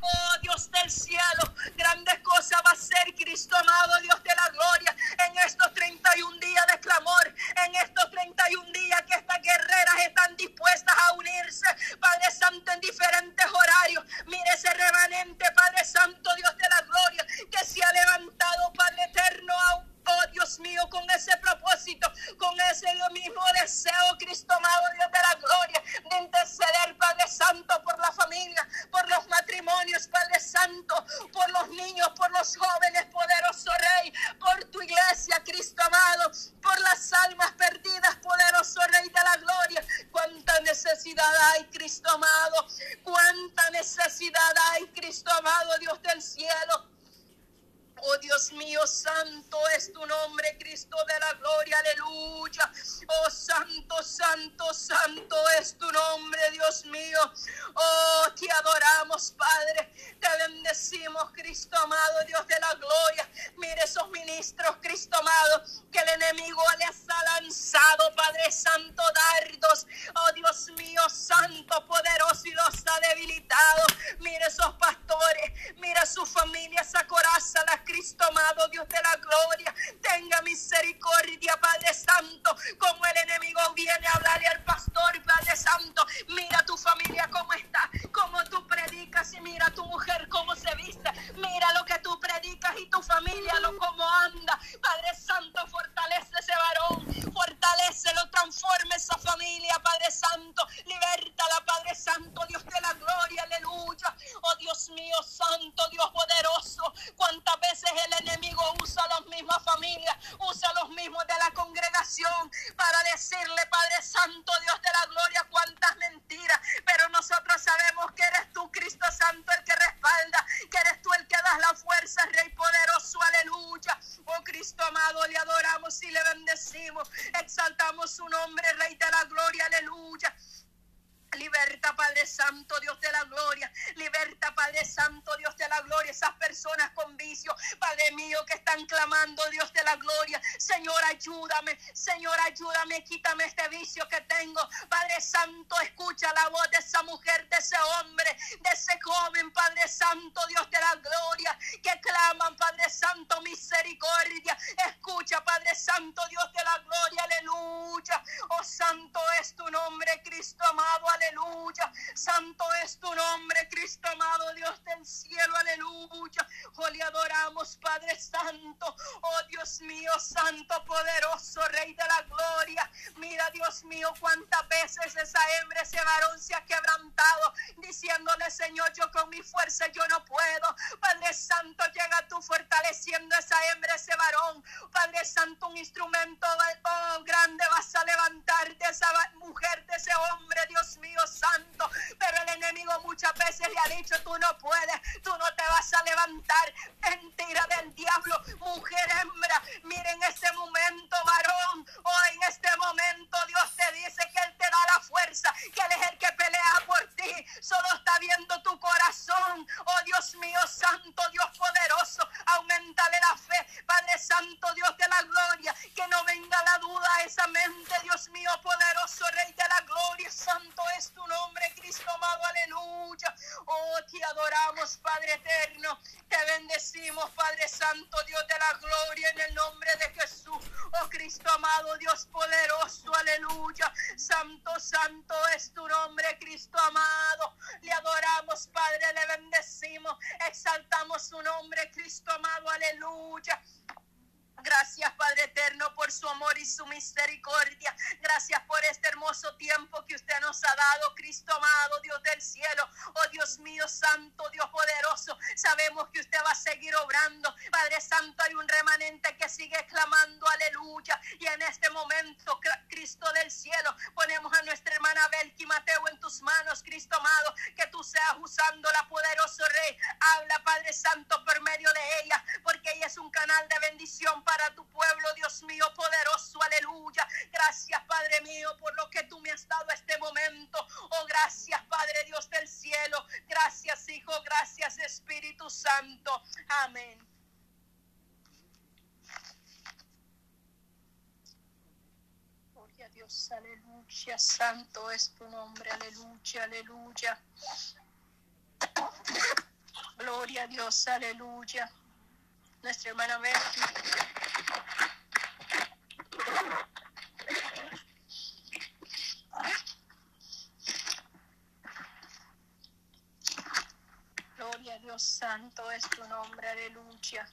Oh Dios del cielo, grandes cosas va a ser Cristo amado, Dios de la gloria, en estos 31 días de clamor, en estos 31 días que estas guerreras están dispuestas a unirse, Padre Santo, en diferentes horarios. Mire ese remanente, Padre Santo, Dios de la gloria, que se ha levantado, Padre eterno, oh Dios mío, con ese propósito, con ese mismo deseo, Cristo los niños, por los Aleluya, santo es tu nombre, aleluya, aleluya. Gloria a Dios, aleluya. Nuestra hermana Betty. Gloria a Dios, santo es tu nombre, aleluya.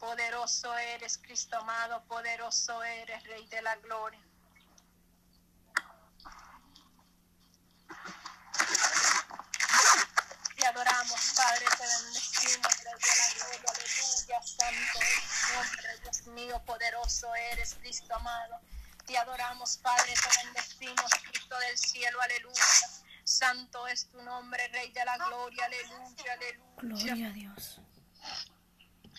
Poderoso eres, Cristo amado, poderoso eres, Rey de la Gloria. Gloria, aleluya, santo es nombre, Dios mío, poderoso eres, Cristo amado. Te adoramos, Padre, te bendecimos, Cristo del cielo, aleluya. Santo es tu nombre, Rey de la Gloria, aleluya, aleluya. Gloria a Dios.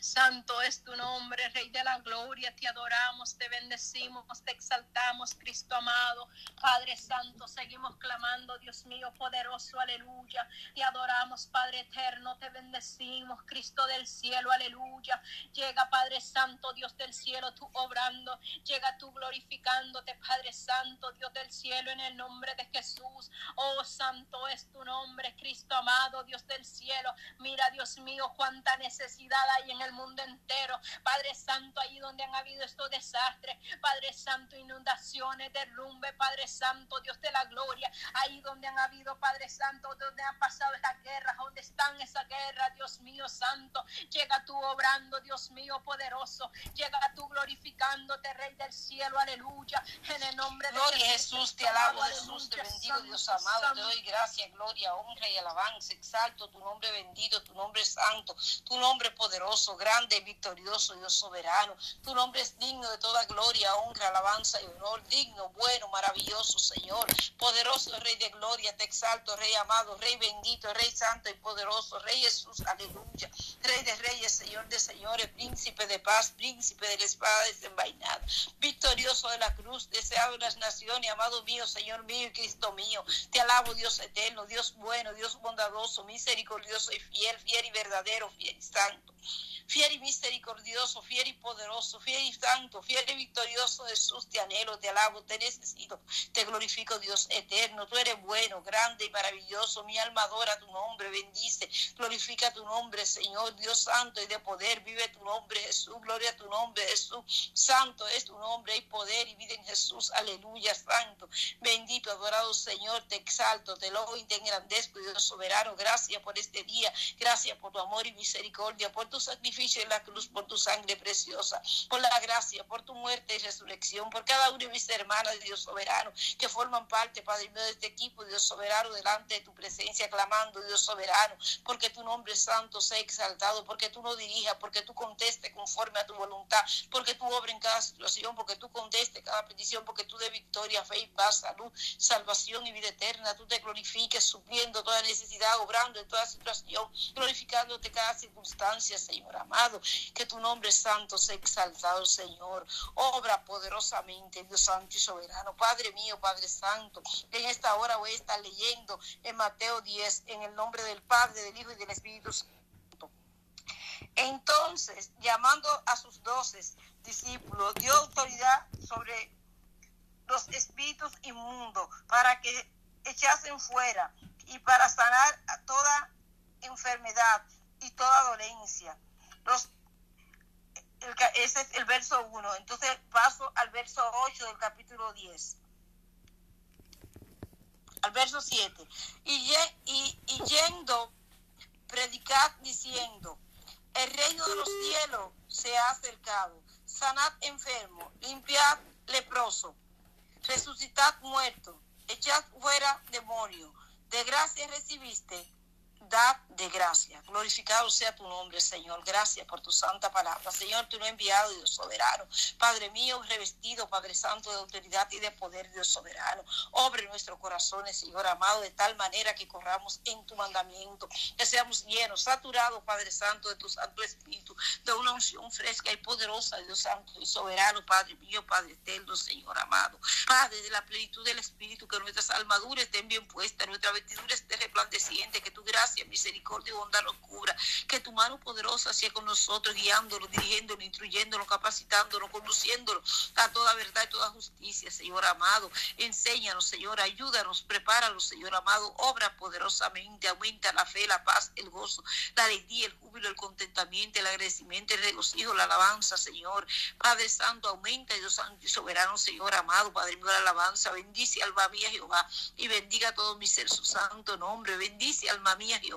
Santo es tu nombre, Rey de la Gloria, te adoramos, te bendecimos, te exaltamos, Cristo amado, Padre Santo, seguimos clamando, Dios mío, poderoso, aleluya, te adoramos, Padre eterno, te bendecimos, Cristo del cielo, aleluya, llega Padre Santo, Dios del cielo, tú obrando, llega tú glorificándote, Padre Santo, Dios del cielo, en el nombre de Jesús, oh Santo es tu nombre, Cristo amado, Dios del cielo, mira Dios mío, cuánta necesidad hay en el mundo entero. Padre Santo, ahí donde han habido estos desastres, Padre Santo, inundaciones, derrumbe, Padre Santo, Dios de la gloria, ahí donde han habido, Padre Santo, donde han pasado estas guerras, donde están esas guerras, Dios mío Santo, llega tú obrando, Dios mío poderoso, llega tú glorificándote, Rey del cielo, aleluya, en el nombre de Gloria Jesús, te alabo, Jesús, te bendigo, Dios amado, te doy gracias, gloria, honra y alabanza, exalto tu nombre bendito, tu nombre santo, tu nombre poderoso, grande victorioso, Dios soberano. Tu nombre es digno de toda gloria, honra, alabanza y honor, digno, bueno, maravilloso, Señor. Poderoso Rey de gloria, te exalto, Rey amado, Rey bendito, Rey santo y poderoso, Rey Jesús, aleluya. Rey de reyes, Señor de señores, príncipe de paz, príncipe de la espada desenvainada, victorioso de la cruz, deseado de las naciones, amado mío, Señor mío y Cristo mío. Te alabo, Dios eterno, Dios bueno, Dios bondadoso, misericordioso y fiel, fiel y verdadero, fiel y santo fiel y misericordioso, fiel y poderoso, fiel y santo, fiel y victorioso Jesús, te anhelo, te alabo, te necesito, te glorifico Dios eterno, tú eres bueno, grande y maravilloso, mi alma adora tu nombre, bendice, glorifica tu nombre, Señor, Dios santo y de poder, vive tu nombre Jesús, gloria a tu nombre Jesús, santo es tu nombre, hay poder y vida en Jesús, aleluya, santo, bendito, adorado Señor, te exalto, te lobo y te engrandezco, Dios soberano, gracias por este día, gracias por tu amor y misericordia, por tu sacrificio en la cruz, por tu sangre preciosa, por la gracia, por tu muerte y resurrección, por cada una de mis hermanas, Dios soberano, que forman parte, Padre mío, de este equipo, Dios soberano, delante de tu presencia, clamando, Dios soberano, porque tu nombre santo sea exaltado, porque tú no dirijas, porque tú contestes conforme a tu voluntad, porque tú obres en cada situación, porque tú contestes cada petición, porque tú de victoria, fe y paz, salud, salvación y vida eterna, tú te glorifiques, supliendo toda necesidad, obrando en toda situación, glorificándote cada circunstancia, Señor amado, que tu nombre santo sea exaltado, Señor. Obra poderosamente, Dios santo y soberano. Padre mío, Padre santo, en esta hora voy a estar leyendo en Mateo 10, en el nombre del Padre, del Hijo y del Espíritu Santo. Entonces, llamando a sus doces discípulos, dio autoridad sobre los espíritus inmundos para que echasen fuera y para sanar a toda enfermedad y toda dolencia. Los, ese es el verso 1. Entonces paso al verso 8 del capítulo 10. Al verso 7. Y, y, y yendo, predicad diciendo, el reino de los cielos se ha acercado. Sanad enfermo, limpiad leproso, resucitad muerto, echad fuera demonio. De gracia recibiste, de gracia. Glorificado sea tu nombre, Señor. Gracias por tu santa palabra. Señor, tú lo has enviado, Dios soberano. Padre mío, revestido, Padre Santo, de autoridad y de poder, Dios soberano. Obre nuestros corazones, Señor amado, de tal manera que corramos en tu mandamiento. Que seamos llenos, saturados, Padre Santo, de tu Santo Espíritu, de una unción fresca y poderosa, Dios Santo y soberano, Padre mío, Padre eterno, Señor amado. Padre, de la plenitud del Espíritu, que nuestras armaduras estén bien puestas, nuestra vestidura esté resplandeciente, que tu gracia, misericordia, y bondad los cubra. Que tu mano poderosa sea con nosotros, guiándonos, dirigiéndonos, instruyéndonos, capacitándonos, conduciéndonos a toda verdad y toda justicia, Señor amado. Enséñanos, Señor, ayúdanos, prepáranos, Señor amado. Obra poderosamente, aumenta la fe, la paz, el gozo, la alegría, el júbilo, el contentamiento, el agradecimiento, el regocijo, la alabanza, Señor. Padre Santo, aumenta, Dios Santo y soberano, Señor amado, Padre mío, la alabanza. Bendice, alma mía, Jehová, y bendiga todo mi ser su santo nombre. Bendice, alma mía, Jehová,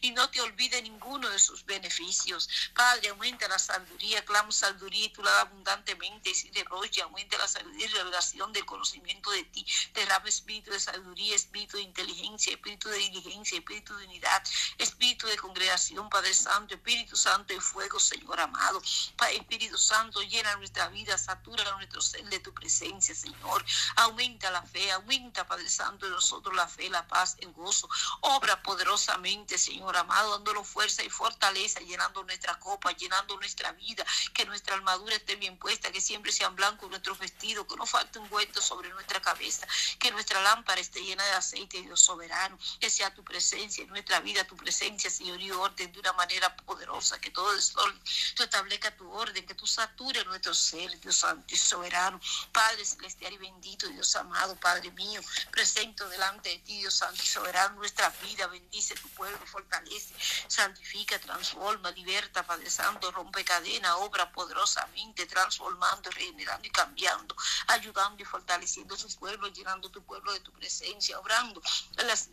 y no te olvide ninguno de sus beneficios. Padre, aumenta la sabiduría, clamo sabiduría y tú la das abundantemente, y sin derroche, aumenta la sabiduría y revelación del conocimiento de ti. Derrama espíritu de sabiduría, espíritu de inteligencia, espíritu de diligencia, espíritu de unidad, espíritu de congregación, Padre Santo, Espíritu Santo de fuego, Señor amado. Padre Espíritu Santo, llena nuestra vida, satura nuestro ser de tu presencia, Señor. Aumenta la fe, aumenta, Padre Santo, de nosotros la fe, la paz, el gozo. Obra poderosamente, Señor amado, dándonos fuerza y fortaleza, llenando nuestra copa, llenando nuestra vida, que nuestra armadura esté bien puesta, que siempre sean blancos nuestros vestidos, que no falte un hueto sobre nuestra cabeza, que nuestra lámpara esté llena de aceite, Dios soberano, que sea tu presencia en nuestra vida, tu presencia, Señor, y orden de una manera poderosa, que todo el sol, tú establezca tu orden, que tú satures nuestro ser, Dios santo y soberano, Padre celestial y bendito, Dios amado, Padre mío, presento delante de ti, Dios santo y soberano, nuestra vida, bendice tu pueblo, fortalece, santifica, transforma, liberta, Santo, rompe cadena, obra poderosamente, transformando, regenerando y cambiando, ayudando y fortaleciendo su pueblo, llenando tu pueblo de tu presencia, obrando en las,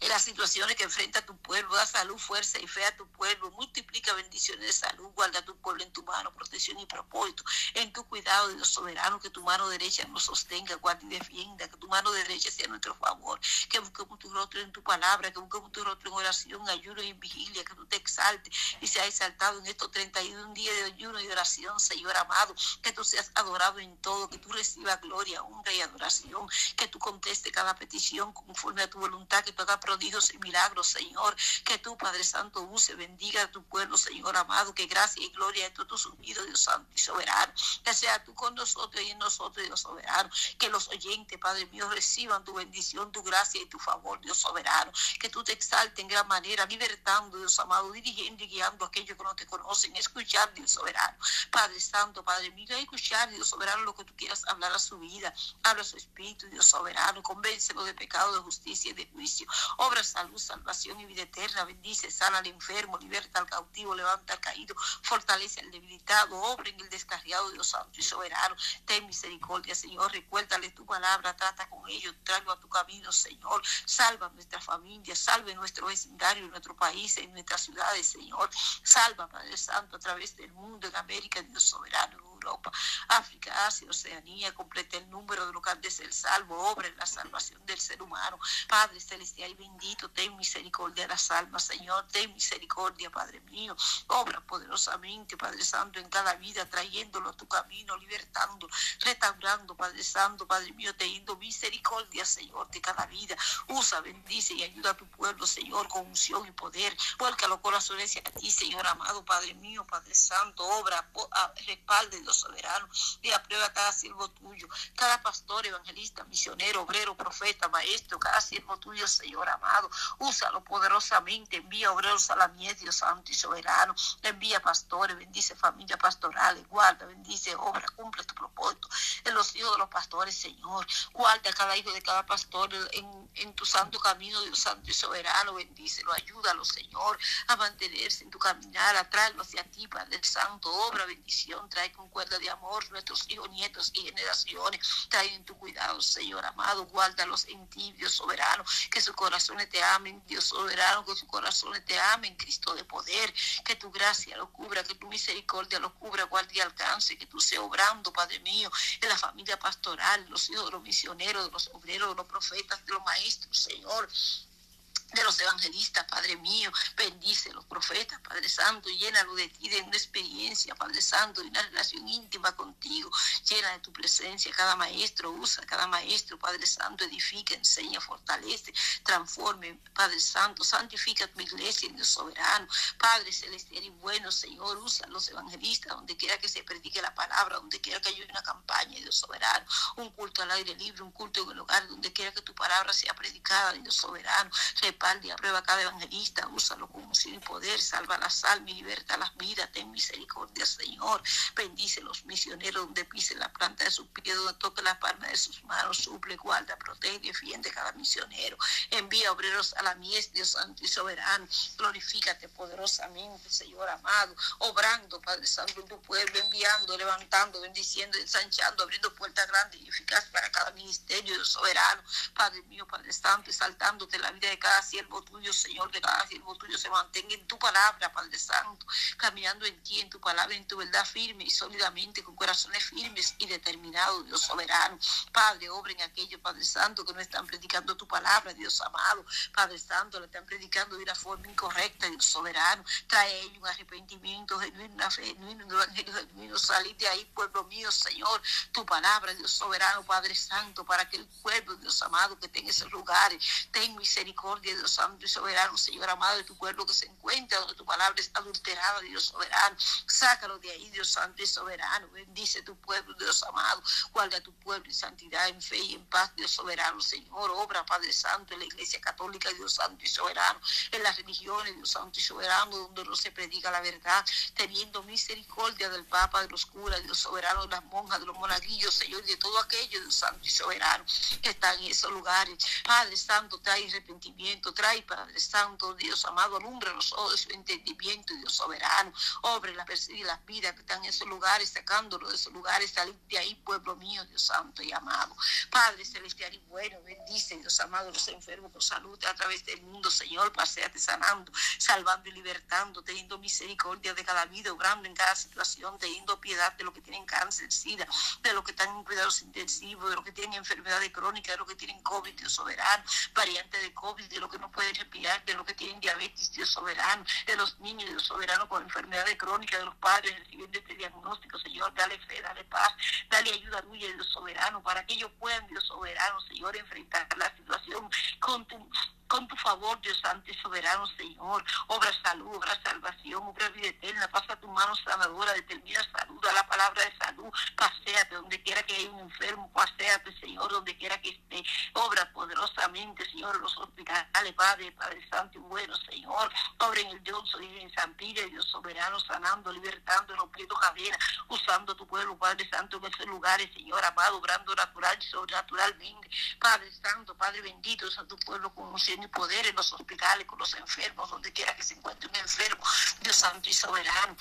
en las situaciones que enfrenta tu pueblo, da salud, fuerza y fe a tu pueblo, multiplica bendiciones de salud, guarda tu pueblo en tu mano, protección y propósito, en tu cuidado, Dios soberano, que tu mano derecha nos sostenga, guarde y defienda, que tu mano derecha sea nuestro favor, que busquemos tu rostro en tu palabra, que busquemos tu rostro en oración, ayuno y vigilia, que tú te exaltes y seas exaltado en estos 31 días de ayuno y oración, Señor amado, que tú seas adorado en todo, que tú recibas gloria, honra y adoración, que tú conteste cada petición conforme a tu voluntad, que tú hagas prodigios y milagros, Señor. Que tú, Padre Santo, use, bendiga a tu pueblo, Señor amado. Que gracia y gloria de tus unidos, Dios Santo y soberano. Que sea tú con nosotros y en nosotros, Dios soberano. Que los oyentes, Padre mío, reciban tu bendición, tu gracia y tu favor, Dios soberano. Que tú te exaltes en gran manera, libertando, Dios amado, dirigiendo y guiando a aquellos que no te conocen. Escuchar, Dios soberano. Padre Santo, Padre mío, escuchar, Dios soberano, lo que tú quieras hablar a su vida. Habla a su espíritu, Dios soberano. Convéncelo de pecado, de justicia y de juicio. Obra salud, salvación y vida eterna. Bendice, sana al enfermo, liberta al cautivo, levanta al caído, fortalece al debilitado, obra en el descarriado, Dios santo y soberano. Ten misericordia, Señor. Recuérdale tu palabra, trata con ellos, tráelo a tu camino, Señor. Salva nuestra familia, salve nuestro vecindario, nuestro país, en nuestras ciudades, Señor. Salva, Padre Santo, a través del mundo, en América, Dios soberano. Europa, África, Asia, Oceanía, complete el número de lo que de ser salvo, obra en la salvación del ser humano. Padre celestial bendito, ten misericordia de las almas, Señor, ten misericordia, Padre mío, obra poderosamente, Padre Santo, en cada vida, trayéndolo a tu camino, libertando, restaurando, Padre Santo, Padre mío, teniendo misericordia, Señor, de cada vida. Usa, bendice y ayuda a tu pueblo, Señor, con unción y poder. Vuelca los corazones a ti, Señor amado, Padre mío, Padre Santo, obra, respalde, Soberano, y aprueba cada siervo tuyo, cada pastor, evangelista, misionero, obrero, profeta, maestro, cada siervo tuyo, Señor amado, úsalo poderosamente, envía obreros a la mies, Dios santo y soberano, envía pastores, bendice familia pastorales, guarda, bendice obra, cumple tu propósito en los hijos de los pastores, Señor, guarda a cada hijo de cada pastor en, en tu santo camino, Dios santo y soberano, bendícelo, ayúdalo, Señor, a mantenerse en tu caminar, a traerlo hacia ti, Padre Santo, obra, bendición, trae con de amor nuestros hijos, nietos y generaciones. Trae en tu cuidado, Señor amado, guárdalos en ti, Dios soberano, que sus corazones te amen, Dios soberano, que sus corazones te amen, Cristo de poder, que tu gracia lo cubra, que tu misericordia lo cubra, guarde y alcance, que tú seas obrando, Padre mío, en la familia pastoral, los hijos de los misioneros, de los obreros, de los profetas, de los maestros, Señor de los evangelistas, Padre mío, bendice los profetas, Padre Santo, llénalo de ti, de una experiencia, Padre Santo, de una relación íntima contigo, llena de tu presencia, cada maestro, usa cada maestro, Padre Santo, edifica, enseña, fortalece, transforme, Padre Santo, santifica tu iglesia, Dios soberano, Padre celestial y bueno, Señor, usa los evangelistas, donde quiera que se predique la palabra, donde quiera que haya una campaña, Dios soberano, un culto al aire libre, un culto en el hogar, donde quiera que tu palabra sea predicada, Dios soberano, respalde, aprueba cada evangelista, úsalo unción y poder, salva las almas y liberta las vidas, ten misericordia, Señor. Bendice los misioneros donde pise la planta de sus pies, donde toque la palma de sus manos, suple, guarda, protege, defiende cada misionero. Envía obreros a la mies, Dios Santo y Soberano. Glorifícate poderosamente, Señor amado, obrando, Padre Santo, en tu pueblo, enviando, levantando, bendiciendo, ensanchando, abriendo puertas grandes y eficaces para cada ministerio, Dios soberano. Padre mío, Padre Santo, exaltándote la vida de cada siervo tuyo, Señor, que cada siervo tuyo se mantenga en tu palabra, Padre Santo, caminando en ti, en tu palabra, en tu verdad firme y sólidamente, con corazones firmes y determinados, Dios soberano. Padre, obren aquellos, Padre Santo, que no están predicando tu palabra, Dios amado. Padre Santo, le están predicando de una forma incorrecta, Dios soberano. Trae ellos un arrepentimiento genuino, una fe genuina, un evangelio genuino. Salir de ahí, pueblo mío, Señor. Tu palabra, Dios soberano, Padre Santo, para que el pueblo, Dios amado, que tenga esos lugares, ten misericordia, Dios Santo y soberano, Señor amado, de tu pueblo que se encuentra donde tu palabra está adulterada, Dios soberano. Sácalo de ahí, Dios Santo y soberano. Bendice tu pueblo, Dios amado. Guarda tu pueblo en santidad, en fe y en paz, Dios soberano, Señor. Obra, Padre Santo, en la iglesia católica, Dios Santo y soberano. En las religiones, Dios Santo y soberano, donde no se predica la verdad, teniendo misericordia del Papa, de los curas, Dios soberano, de las monjas, de los monaguillos, Señor, de todo aquello, Dios Santo y soberano, que están en esos lugares. Padre Santo, trae arrepentimiento, trae, Padre Santo, Dios amado, alumbra los ojos de su entendimiento, Dios soberano. Obre la y las vidas que están en esos lugares, sacándolo de esos lugares, salir de ahí, pueblo mío, Dios Santo y amado. Padre celestial y bueno, bendice, Dios amado, los enfermos con salud a través del mundo, Señor, paseate sanando, salvando y libertando, teniendo misericordia de cada vida, obrando en cada situación, teniendo piedad de los que tienen cáncer, SIDA, de los que están en cuidados intensivos, de los que tienen enfermedades crónicas, de los que tienen COVID, Dios soberano, variante de COVID, de los que no pueden respirar, de los que tienen diabetes, Dios soberano, de los niños, Dios soberano, con enfermedades crónicas, de los padres recibiendo este diagnóstico, Señor, dale fe, dale paz, dale ayuda tuya, Dios soberano, para que ellos puedan, Dios soberano, Señor, enfrentar la situación con tu con tu favor, Dios Santo y soberano, Señor. Obra salud, obra salvación, obra vida eterna. Pasa tu mano sanadora, determina salud, a la palabra de salud. Paseate donde quiera que haya un enfermo, paseate, Señor, donde quiera que esté. Obra poderosamente, Señor, en los hospitales, Padre, Padre Santo y bueno, Señor. Obra en el Dios y en San Pire, Dios soberano, sanando, libertando, rompiendo cadenas, usando tu pueblo, Padre Santo, en esos lugares, Señor amado, obrando natural y sobrenaturalmente. Padre Santo, Padre bendito, a tu pueblo con un y poder en los hospitales, con los enfermos, donde quiera que se encuentre un enfermo, Dios Santo y Soberano.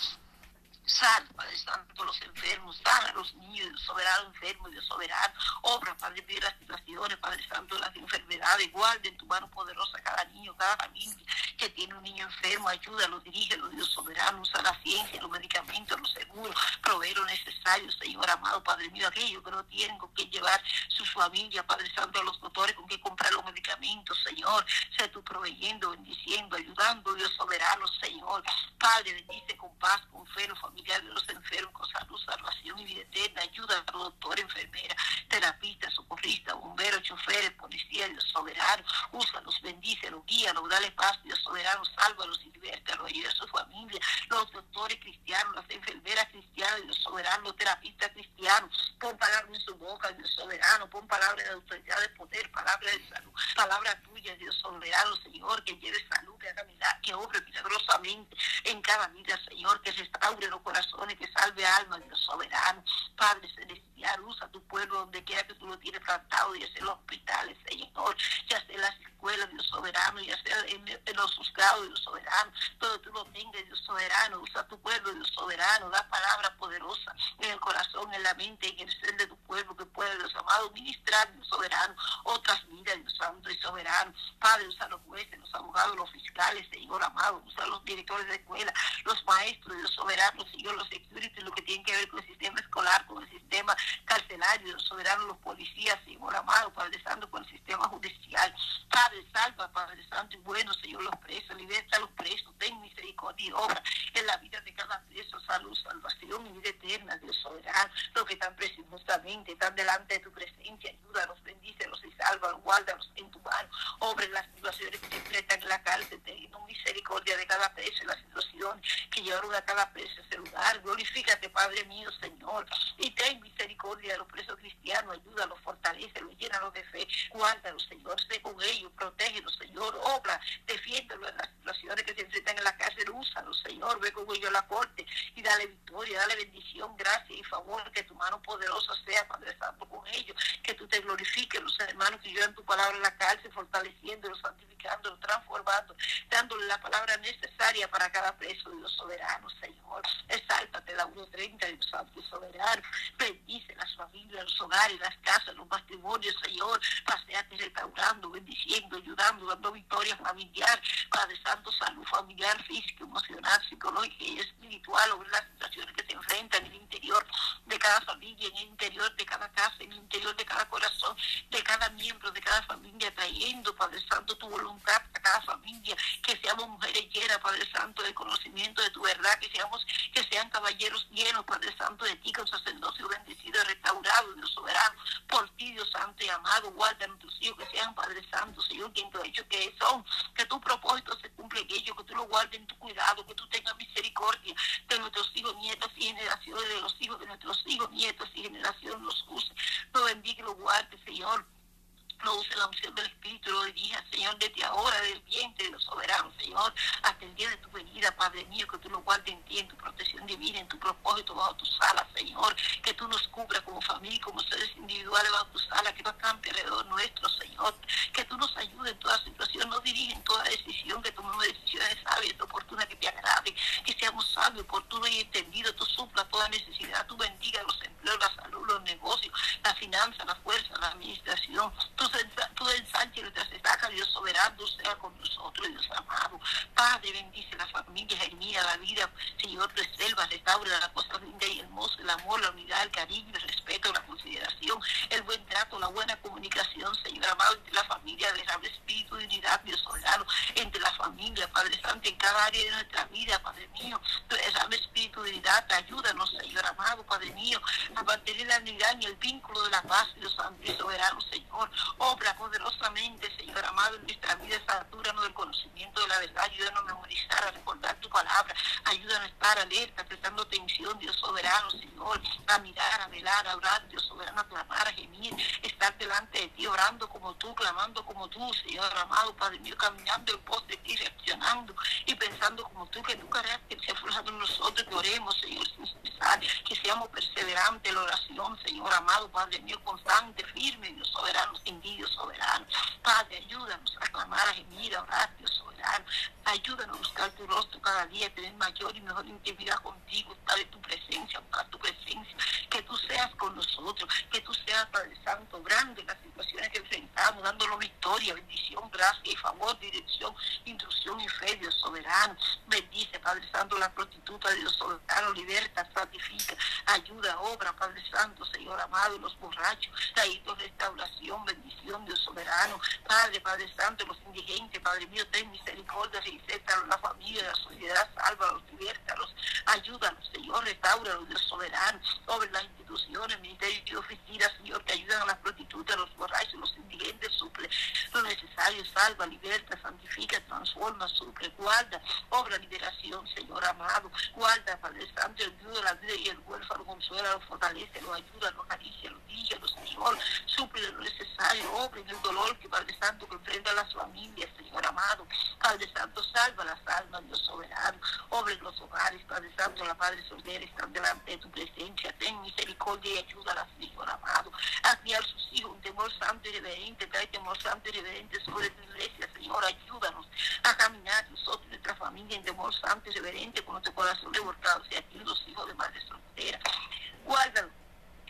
Salva, Padre Santo, los enfermos, sana a los niños, Dios soberano, enfermo, Dios soberano. Obra, Padre, pide las situaciones, Padre Santo, las enfermedades. Guarde en tu mano poderosa cada niño, cada familia que tiene un niño enfermo. Ayúdalo, dirígelo, Dios soberano. Usa la ciencia, los medicamentos, los seguros. Provee lo necesario, Señor amado, Padre mío. Aquellos que no tienen con qué llevar su familia, Padre Santo, a los doctores, con qué comprar los medicamentos, Señor. Sé tú proveyendo, bendiciendo, ayudando, Dios soberano, Señor. Padre, bendice con paz, con fe, los de los enfermos salud, salvación y vida eterna. Ayuda a los doctores, enfermeras, terapistas, socorristas, bomberos, choferes, policías, Dios soberano. Úsalos, bendícelos, guíalos, dale paz, Dios soberano, sálvalos y libértalos, ayuda a su familia. Los doctores cristianos, las enfermeras cristianas, Dios soberano, los terapistas cristianos. Pon palabras en su boca, Dios soberano. Pon palabras de autoridad, de poder, palabras de salud. Palabra tuya, Dios soberano, Señor, que lleve salud, que haga que obre milagrosamente en cada vida, Señor, que restaure los corazones, que salve almas, Dios soberano. Padre celestial, usa tu pueblo donde quiera que tú lo tienes plantado, ya sea los hospitales, Señor, ya sea en las escuelas, Dios soberano, ya sea en, los juzgados, Dios soberano, todo tú lo tengas, Dios soberano, usa tu pueblo, Dios soberano, da palabra poderosa en el corazón, en la mente, en el ser de tu pueblo, que puede, Dios amado, ministrar, Dios soberano, otras vidas, Dios santo y soberano. Padre, usa los jueces, los abogados, los fiscales, Señor amado, usa los directores de escuela, los maestros, Dios soberano, Señor, los security, lo que tiene que ver con el sistema escolar, con el sistema carcelario, soberano, los policías, Señor amado, Padre Santo, con el sistema judicial. Padre, salva, Padre Santo, y bueno, Señor, los presos, liberta a los presos, ten misericordia y obra en la vida de cada preso, salud, salvación y vida eterna, Dios soberano, los que están presos justamente, están delante de tu presencia, ayúdalos, bendícelos y sálvalos, guárdalos en tu mano, obra en las situaciones que se enfrentan en la cárcel, teniendo misericordia de cada preso, en la situación que llevaron a cada preso Glorifícate, Padre mío, Señor. Y ten misericordia de los presos cristianos. Ayúdalos, fortalecelos, llénalos de fe. Guárdalos, Señor. Sé con ellos, protégelos, Señor. Obra, defiéndelos en las situaciones que se enfrentan en la cárcel. Úsalos, Señor. Ve con ellos a la corte y dale victoria, dale bendición, gracia y favor. Que tu mano poderosa sea, Padre Santo, con ellos. Que tú te glorifiques, los hermanos que llevan tu palabra en la cárcel, fortaleciéndolos, santificándolos, transformando, dándole la palabra necesaria para cada preso, Dios soberano, Señor. Exáltate la 1.30, Dios Santo soberano. Bendice las familias, los hogares, las casas, los matrimonios, Señor. Paseate restaurando, bendiciendo, ayudando, dando victoria familiar. Padre Santo, salud familiar, física, emocional, psicológica y espiritual, o las situaciones que se enfrentan en el interior de cada familia, en el interior de cada casa, en el interior de cada corazón, de cada miembro, de cada familia, trayendo, Padre Santo, tu voluntad cada familia, que seamos mujeres llenas, Padre Santo, de conocimiento de tu verdad, que seamos, que sean caballeros llenos, Padre Santo, de ti, con sacerdocio bendecido, restaurado, Dios soberano, por ti, Dios Santo y amado, guarda a nuestros hijos, que sean Padre Santo, Señor, quien te ha dicho que son, que tu propósito se cumple en ellos, que tú lo guardes en tu cuidado, que tú tengas misericordia de nuestros hijos, nietos y generaciones, de los hijos de nuestros hijos, nietos y generaciones, los use, lo bendiga y lo guarde, Señor use la unción del Espíritu, lo dirija, Señor, desde ahora, del vientre de los soberanos, Señor, hasta el día de tu venida, Padre mío, que tú lo guardes en ti, en tu protección divina, en tu propósito, bajo tus alas, Señor, que tú nos cubras como familia, como seres individuales bajo tus alas, que tú acampe alrededor nuestro, Señor, que tú nos ayudes en toda situación, nos dirige en toda decisión, que tomemos decisiones sabias, oportunas, que te agrade, que seamos sabios, oportunos y entendidos, tú supla toda necesidad, tú bendiga los empleos, la salud, los negocios, la finanza, la fuerza, la administración, tú ensanche nuestras estacas, Dios soberano, sea con nosotros, Dios amado. Padre, bendice la familia, Jeremía, la vida, Señor, preserva, restaura la cosa linda y hermosa, el amor, la unidad, el cariño, el respeto, la consideración, el buen trato, la buena comunicación, Señor amado, entre la familia, derrame espíritu de unidad, Dios soberano, entre la familia, Padre Santo, en cada área de nuestra vida, Padre mío, derrame espíritu de unidad, ayúdanos, Señor amado, Padre mío, a mantener la unidad y el vínculo de la paz, Dios Santo y soberano, Señor. Obra poderosamente, Señor amado, en nuestra vida, no del conocimiento de la verdad. Ayúdanos a memorizar, a recordar tu palabra. Ayúdanos a estar alerta, prestando atención, Dios soberano, Señor. A mirar, a velar, a orar, Dios soberano, a clamar, a gemir. Estar delante de ti, orando como tú, clamando como tú, Señor amado, Padre mío, caminando en pos de ti, reaccionando y pensando como tú, que tu carácter se forjado en nosotros, que oremos, Señor, sin cesar, que seamos perseverantes en la oración, Señor amado, Padre mío, constante, firme, Dios soberano, sin Dios soberano. Padre, ayúdanos a clamar, a gemir, a orar, Dios soberano. Ayúdanos a buscar tu rostro cada día, tener mayor y mejor intimidad contigo, estar en tu presencia, buscar tu presencia. Que tú seas con nosotros, que tú seas, Padre Santo, grande en las situaciones que enfrentamos, dándonos victoria, bendición, gracia y favor, dirección, instrucción y fe, Dios soberano. Bendice, Padre Santo, la prostituta, Dios soberano, liberta, santifica, ayuda, obra, Padre Santo, Señor amado, los borrachos, traídos restauración, bendición, Dios soberano, Padre, Padre Santo, los indigentes, Padre mío, ten misericordia, reincétalos, la familia, la sociedad, sálvalos, libertalos, ayúdanos, Señor, restauralos, Dios soberano, sobre las instituciones, ministerios y oficinas, Señor, que ayudan a las prostitutas, los borrachos, los indigentes, suple lo necesario, salva, liberta, santifica, transforma, suple, guarda, obra liberación, Señor amado, guarda, Padre Santo, ayuda la vida y el huérfano, consuela, lo fortalece, lo ayuda, lo acaricia, lo dice, lo Señor, suple lo necesario, obra en el dolor que Padre Santo enfrenta a las familias, Señor amado, Padre Santo, salva las almas, Dios soberano, obra en los hogares, Padre Santo, la Padre soltera están delante de tu presencia, ten misericordia y ayuda a las Señor amado, a criar sus hijos un temor santo y reverente, trae temor santo y reverente sobre tu iglesia, Señor, ayúdanos a caminar nosotros y nuestra familia en temor santo y reverente con nuestro corazón revoltado hacia ti, los hijos de Madre soltera. Guárdanos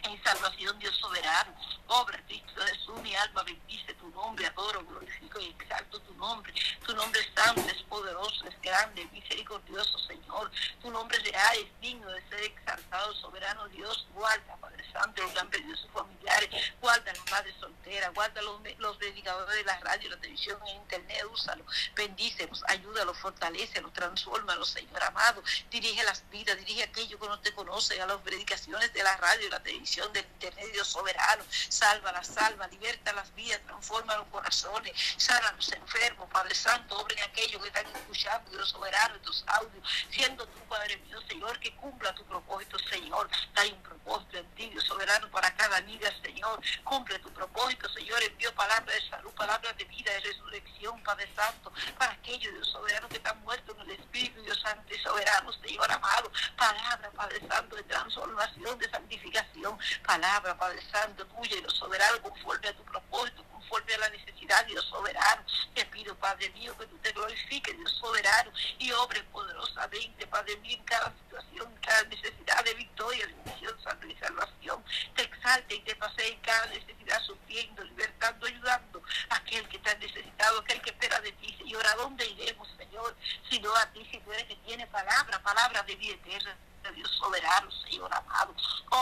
en salvación, Dios soberano. Obra, Cristo Jesús, mi alma bendice tu nombre, adoro, glorifico y exalto tu nombre. Tu nombre es santo, es poderoso, es grande, misericordioso, Señor. Tu nombre real, es digno de ser exaltado, soberano Dios. Guarda, Padre Santo, los que han perdido sus familiares. Guarda a la madre soltera, guarda los, los dedicadores de la radio, la televisión e internet, úsalo. Bendícelos, ayúdalos, fortalecelos, transfórmalos, Señor amado. Dirige las vidas, dirige a aquellos que no te conocen, a las predicaciones de la radio y la televisión del internet, Dios soberano. Salva la salva, liberta las vidas, transforma los corazones, sana a los enfermos, Padre Santo, obren aquellos que están escuchando, Dios soberano, tus audios, siendo tu Padre mío, Señor, que cumpla tu propósito, Señor. Hay un propósito en ti, Dios soberano, para cada vida, Señor. Cumple tu propósito, Señor. Envío palabras de salud, palabras de vida, de resurrección, Padre Santo, para aquellos, Dios soberano, que están muertos en el Espíritu, Dios Santo y soberano, Señor amado. Palabra, Padre Santo, de transformación, de santificación. Palabra, Padre Santo, tuya y Dios soberano, conforme a tu propósito, conforme a la necesidad, Dios soberano. Te pido, Padre mío, que tú te glorifiques, Dios soberano, y obre poderosamente, Padre mío, en cada situación, en cada necesidad de victoria, de misión, santa y salvación. Te exalte y te pase en cada necesidad, sufriendo, libertando, ayudando a aquel que está necesitado, aquel que espera de ti, Señor. ¿A dónde iremos, Señor? Si no a ti, si tú eres que tiene palabra, palabra de vida eterna. Dios soberano, Señor amado.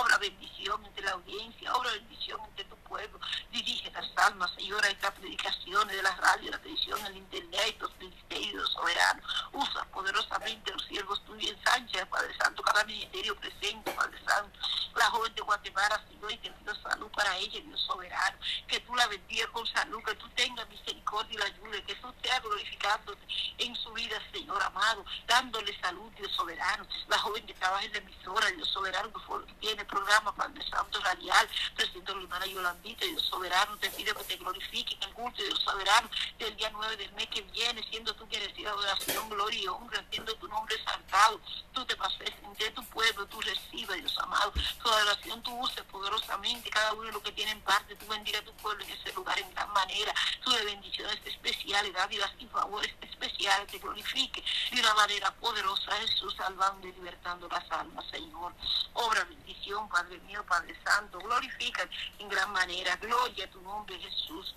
Obra bendición entre la audiencia, obra bendición entre tu pueblo. Dirige las almas, Señor, a estas predicaciones de la radio, la televisión, el internet, los ministerios soberanos. Usa poderosamente los siervos tuyos en Sánchez, Padre Santo, cada ministerio presente, Padre Santo. La joven de Guatemala, Señor, y te pido salud para ella, Dios soberano. Que tú la bendigas con salud, que tú tengas misericordia y la ayude, que tú estés glorificándote en su vida, Señor amado, dándole salud, Dios soberano. La joven que estaba en la emisora, Dios soberano, que tiene programa Padre Santo Radial, presento a la hermana Yolandita, Dios soberano, te pido que te glorifique en el culto, Dios soberano, del día 9 del mes que viene, siendo tú que de oración, gloria y honra, siendo tu nombre exaltado, tú te pases entre tu pueblo, tú recibas, Dios amado, tu adoración tú uses poderosamente, cada uno de los que tienen parte, tú bendiga a tu pueblo en ese lugar en gran manera, tú de bendiciones especiales, dádivas y favores especiales, te glorifique de una manera poderosa, Jesús, salvando y libertando las almas, Señor. Obra bendición, Padre mío, Padre Santo, glorifica en gran manera, gloria a tu nombre, Jesús.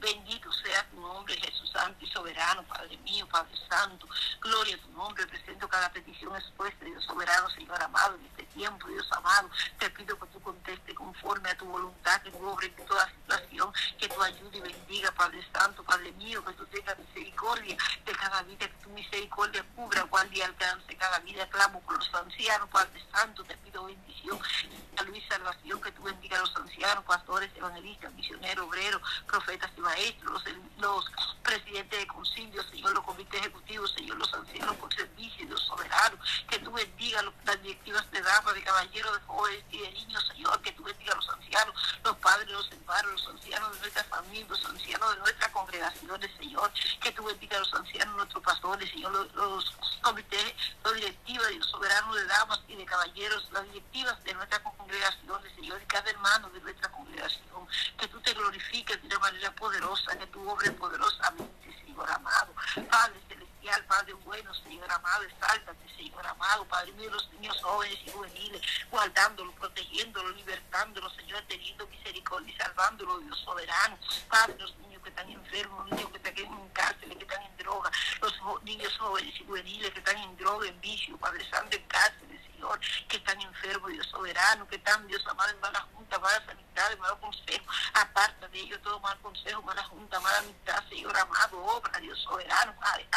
Bendito sea tu nombre, Jesús Santo y soberano, Padre mío, Padre Santo. Gloria a tu nombre. Presento cada petición expuesta, Dios soberano, Señor amado, en este tiempo, Dios amado. Te pido que tú conteste conforme a tu voluntad, que tú obres en toda situación, que tú ayude y bendiga, Padre Santo, Padre mío, que tú tengas misericordia de cada vida, que tu misericordia cubra, cual día alcance cada vida. Clamo por los ancianos, Padre Santo, te pido bendición, salud y salvación, que tú bendiga a los ancianos, pastores, evangelistas, misioneros, obreros, profetas y maestros, los, presidentes de concilio, Señor, los comités ejecutivos, Señor, los ancianos por servicio, Dios soberano, que tú bendiga las directivas de damas, de caballeros, de jóvenes y de niños, Señor, que tú bendiga a los ancianos, los padres, los hermanos, los ancianos de nuestra familia, los ancianos de nuestras congregaciones, Señor, que tú bendiga a los ancianos, nuestros pastores, Señor, los, comités, los directivas, Dios soberano de damas y de caballeros, las directivas de nuestras congregaciones, Señor, y cada hermano de nuestra congregación, que tú te glorifiques de una manera poderosa que tu obra poderosamente, Señor amado. Padre celestial, Padre bueno, Señor amado, exáltate, Señor amado, Padre mío, los niños jóvenes y juveniles, guardándolo, protegiéndolo, libertándolo, Señor, teniendo misericordia y salvándolo, Dios soberano. Padre, los niños que están enfermos, los niños que están en cárcel, que están en droga, los niños jóvenes y juveniles que están en droga, en vicio, Padre Santo, en cárcel, Señor, que están enfermos, Dios soberano, que están, Dios amado, en mala junta, mala sanidad, en mal consejo. Aparta de ellos todo mal consejo, mala junta, mala amistad, Señor amado, obra, Dios soberano, Padre.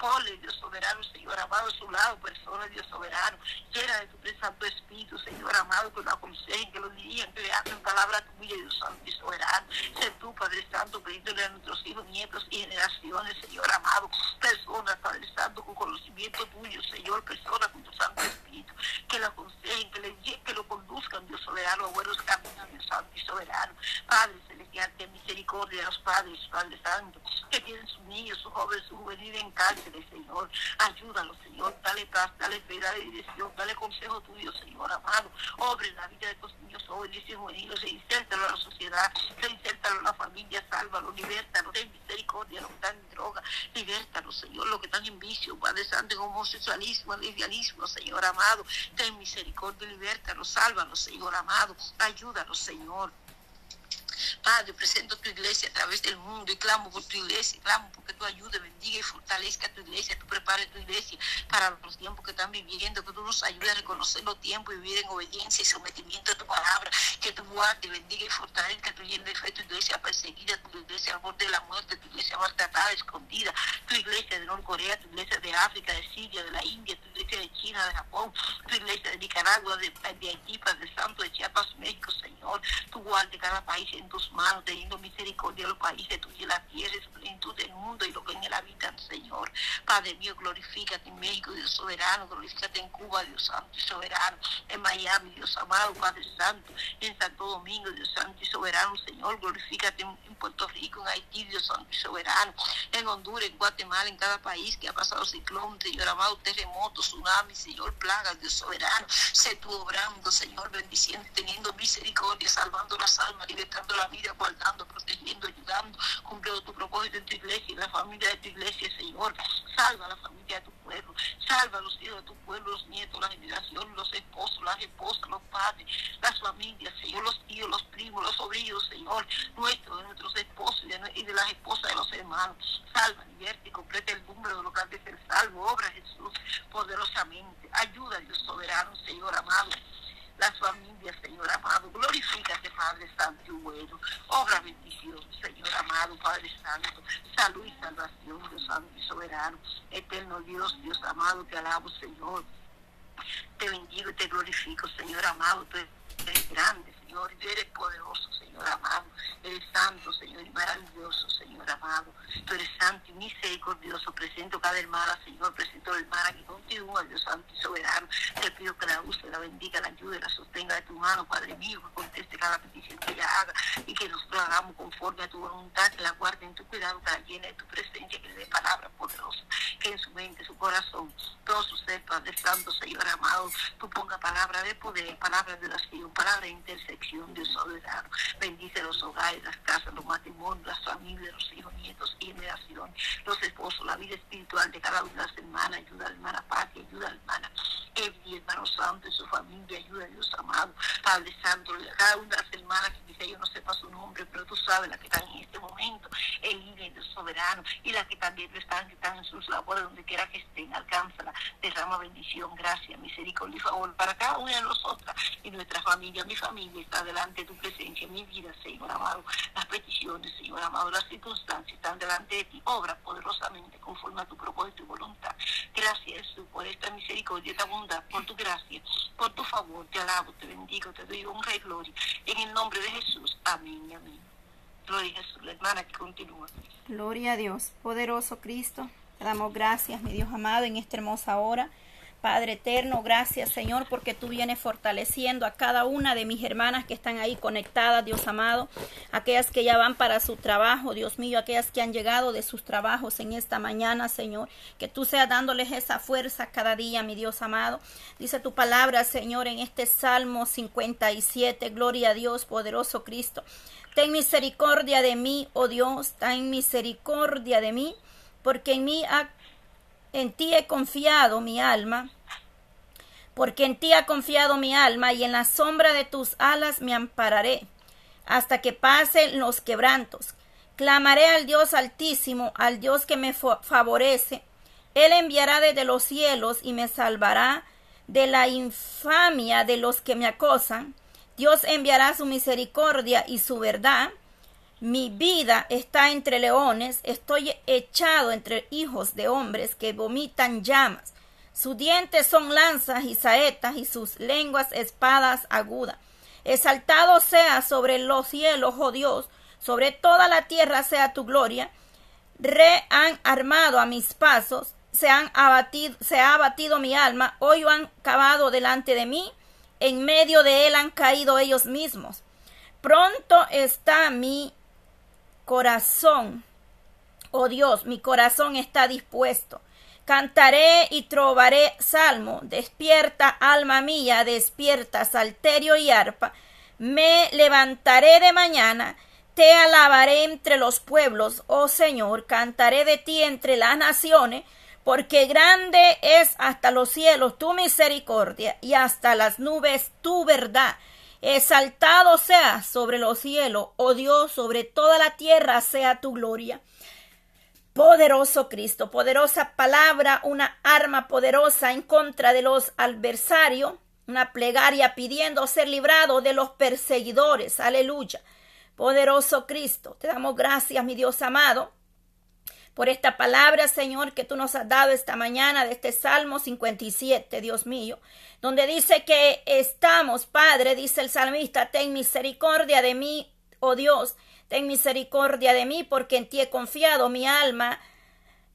Ponle, Dios soberano, Señor amado, a su lado, persona, Dios soberano. Llena de tu Santo Espíritu, Señor amado, que lo aconsejen, que lo dirían, que le hablen palabra tuya, Dios Santo y soberano. Sé tú, Padre Santo, pedíndole a nuestros hijos, nietos y generaciones, Señor amado. Personas, Padre Santo, con conocimiento tuyo, Señor, personas con tu Santo Espíritu, que lo aconsejen, que, le, que lo conduzcan, Dios soberano, a buenos caminos, Dios Santo y soberano. Padre celestial, ten misericordia de los padres, Padre Santo, que tienen sus niños, sus jóvenes, su juvenil en cárcel Señor. Ayúdalo, Señor. Dale paz, dale fe, dale dirección, dale consejo tuyo, Señor amado. Obre la vida de estos niños jóvenes y juveniles, insértalo a la sociedad, insértalo a la familia, sálvalo, libértalo, ten misericordia, los que están en droga, libértalo, Señor, los que están en vicio, Padre Santo, en homosexualismo, en lesbianismo, Señor amado. Ten misericordia, libértalo, sálvalo, Señor amado. Ayúdalo, Señor. Padre, presento tu iglesia a través del mundo y clamo por tu iglesia, clamo porque tú ayudes, bendiga y fortalezca tu iglesia, tú prepares tu iglesia para los tiempos que están viviendo, que tú nos ayudes a reconocer los tiempos y vivir en obediencia y sometimiento a tu palabra, que tú guardes, bendiga y fortalezca tu llena de fe, tu iglesia perseguida, tu iglesia al borde de la muerte, tu iglesia maltratada, escondida, tu iglesia de Norcorea, tu iglesia de África, de Siria, de la India, tu iglesia iglesia de China, de Japón, tu iglesia de Nicaragua, de, de Haití, Padre Santo, de Chiapas, México, Señor. Tu guarde cada país en tus manos, teniendo misericordia de los países tuyos y la tierra su plenitud del mundo y lo que en él habitan, Señor. Padre mío, glorifícate en México, Dios soberano, glorifícate en Cuba, Dios santo y soberano, en Miami, Dios amado, Padre Santo, en Santo Domingo, Dios santo y soberano, Señor, glorifícate en, Puerto Rico, en Haití, Dios santo y soberano, en Honduras, en Guatemala, en cada país que ha pasado ciclón, Señor amado, terremoto, tsunami, Señor, plaga, Dios soberano, sé tú obrando, Señor, bendiciendo, teniendo misericordia, salvando las almas, libertando la vida, guardando, protegiendo, ayudando, cumpliendo tu propósito en tu iglesia y la familia de tu iglesia, Señor, salva la familia de tu pueblo, salva a los hijos de tu pueblo, los nietos, la generación, los esposos, las esposas, los padres, las familias, Señor, los tíos, los primos, los sobrinos, Señor, nuestros, de nuestros esposos y de, las esposas de los hermanos, salva, liberta y completa el número de los que de ser salvo, obra Jesús poderosamente, ayuda Dios soberano, Señor amado, las familias, Señor amado. Glorifícate, Padre Santo y bueno. Obra bendición, Señor amado, Padre Santo. Salud y salvación, Dios Santo y soberano. Eterno Dios, Dios amado, te alabo, Señor. Te bendigo y te glorifico, Señor amado. Tú eres grande, Señor, y eres poderoso, Señor amado. Eres santo, Señor, y maravilloso, Señor amado. Tú eres santo y misericordioso. Presento cada hermana, Señor. Presento a la que continúa, Dios santo y soberano. Te pido que la use, la bendiga, la ayude, la sostenga de tu mano, Padre mío, que conteste cada petición que ella haga y que nosotros hagamos conforme a tu voluntad, que la guarde en tu cuidado, que la llene de tu presencia, que le dé palabra poderosa, que en su mente, su corazón, todo su ser, Padre Santo, Señor amado, tú ponga palabra de poder, palabra de oración, palabra de Dios soberano. Bendice los hogares, las casas, los matrimonios, las familias, los hijos, nietos y generaciones, los esposos, la vida espiritual de cada una de las hermanas, ayuda a la hermana Pati, ayuda a la hermana Evi, hermano Santo y su familia, ayuda a Dios amado, Padre Santo, cada una de las hermanas que quizá yo no sepa su nombre, pero tú sabes la que están en este momento, el líder Dios soberano, y las que también están, que están en sus labores, donde quiera que estén, alcánzala, derrama bendición, gracia, misericordia y favor para cada una de nosotras y nuestra familia, mi familia delante de tu presencia, mi vida, Señor amado, las peticiones, Señor amado, las circunstancias están delante de ti, obra poderosamente conforme a tu propósito y voluntad. Gracias Jesús por esta misericordia, esta bondad, por tu gracia, por tu favor, te alabo, te bendigo, te doy honra y gloria. En el nombre de Jesús, amén y amén. Gloria a Jesús, la hermana que continúa. Gloria a Dios, poderoso Cristo. Te damos gracias, mi Dios amado, en esta hermosa hora. Padre eterno, gracias Señor porque tú vienes fortaleciendo a cada una de mis hermanas que están ahí conectadas, Dios amado, aquellas que ya van para su trabajo, Dios mío, aquellas que han llegado de sus trabajos en esta mañana, Señor, que tú seas dándoles esa fuerza cada día, mi Dios amado. Dice tu palabra, Señor, en este Salmo 57, gloria a Dios, poderoso Cristo. Ten misericordia de mí, oh Dios, ten misericordia de mí, porque en mí ha en ti he confiado mi alma, porque en ti ha confiado mi alma, y en la sombra de tus alas me ampararé, hasta que pasen los quebrantos. Clamaré al Dios altísimo, al Dios que me favorece. Él enviará desde los cielos y me salvará de la infamia de los que me acosan. Dios enviará su misericordia y su verdad. Mi vida está entre leones, estoy echado entre hijos de hombres que vomitan llamas. Sus dientes son lanzas y saetas y sus lenguas espadas agudas. Exaltado sea sobre los cielos, oh Dios, sobre toda la tierra sea tu gloria. Re han armado a mis pasos, se han abatido, se ha abatido mi alma, hoy han cavado delante de mí, en medio de él han caído ellos mismos. Pronto está mi corazón. Oh Dios, mi corazón está dispuesto. Cantaré y trovaré salmo. Despierta, alma mía, despierta, salterio y arpa. Me levantaré de mañana. Te alabaré entre los pueblos, oh Señor. Cantaré de ti entre las naciones, porque grande es hasta los cielos tu misericordia y hasta las nubes tu verdad. Exaltado sea sobre los cielos, oh Dios, sobre toda la tierra sea tu gloria. Poderoso Cristo, poderosa palabra, una arma poderosa en contra de los adversarios, una plegaria pidiendo ser librado de los perseguidores. Aleluya. Poderoso Cristo, te damos gracias, mi Dios amado, por esta palabra, Señor, que tú nos has dado esta mañana de este Salmo 57, Dios mío, donde dice que estamos, Padre, dice el salmista, ten misericordia de mí, oh Dios, ten misericordia de mí, porque en ti he confiado mi alma,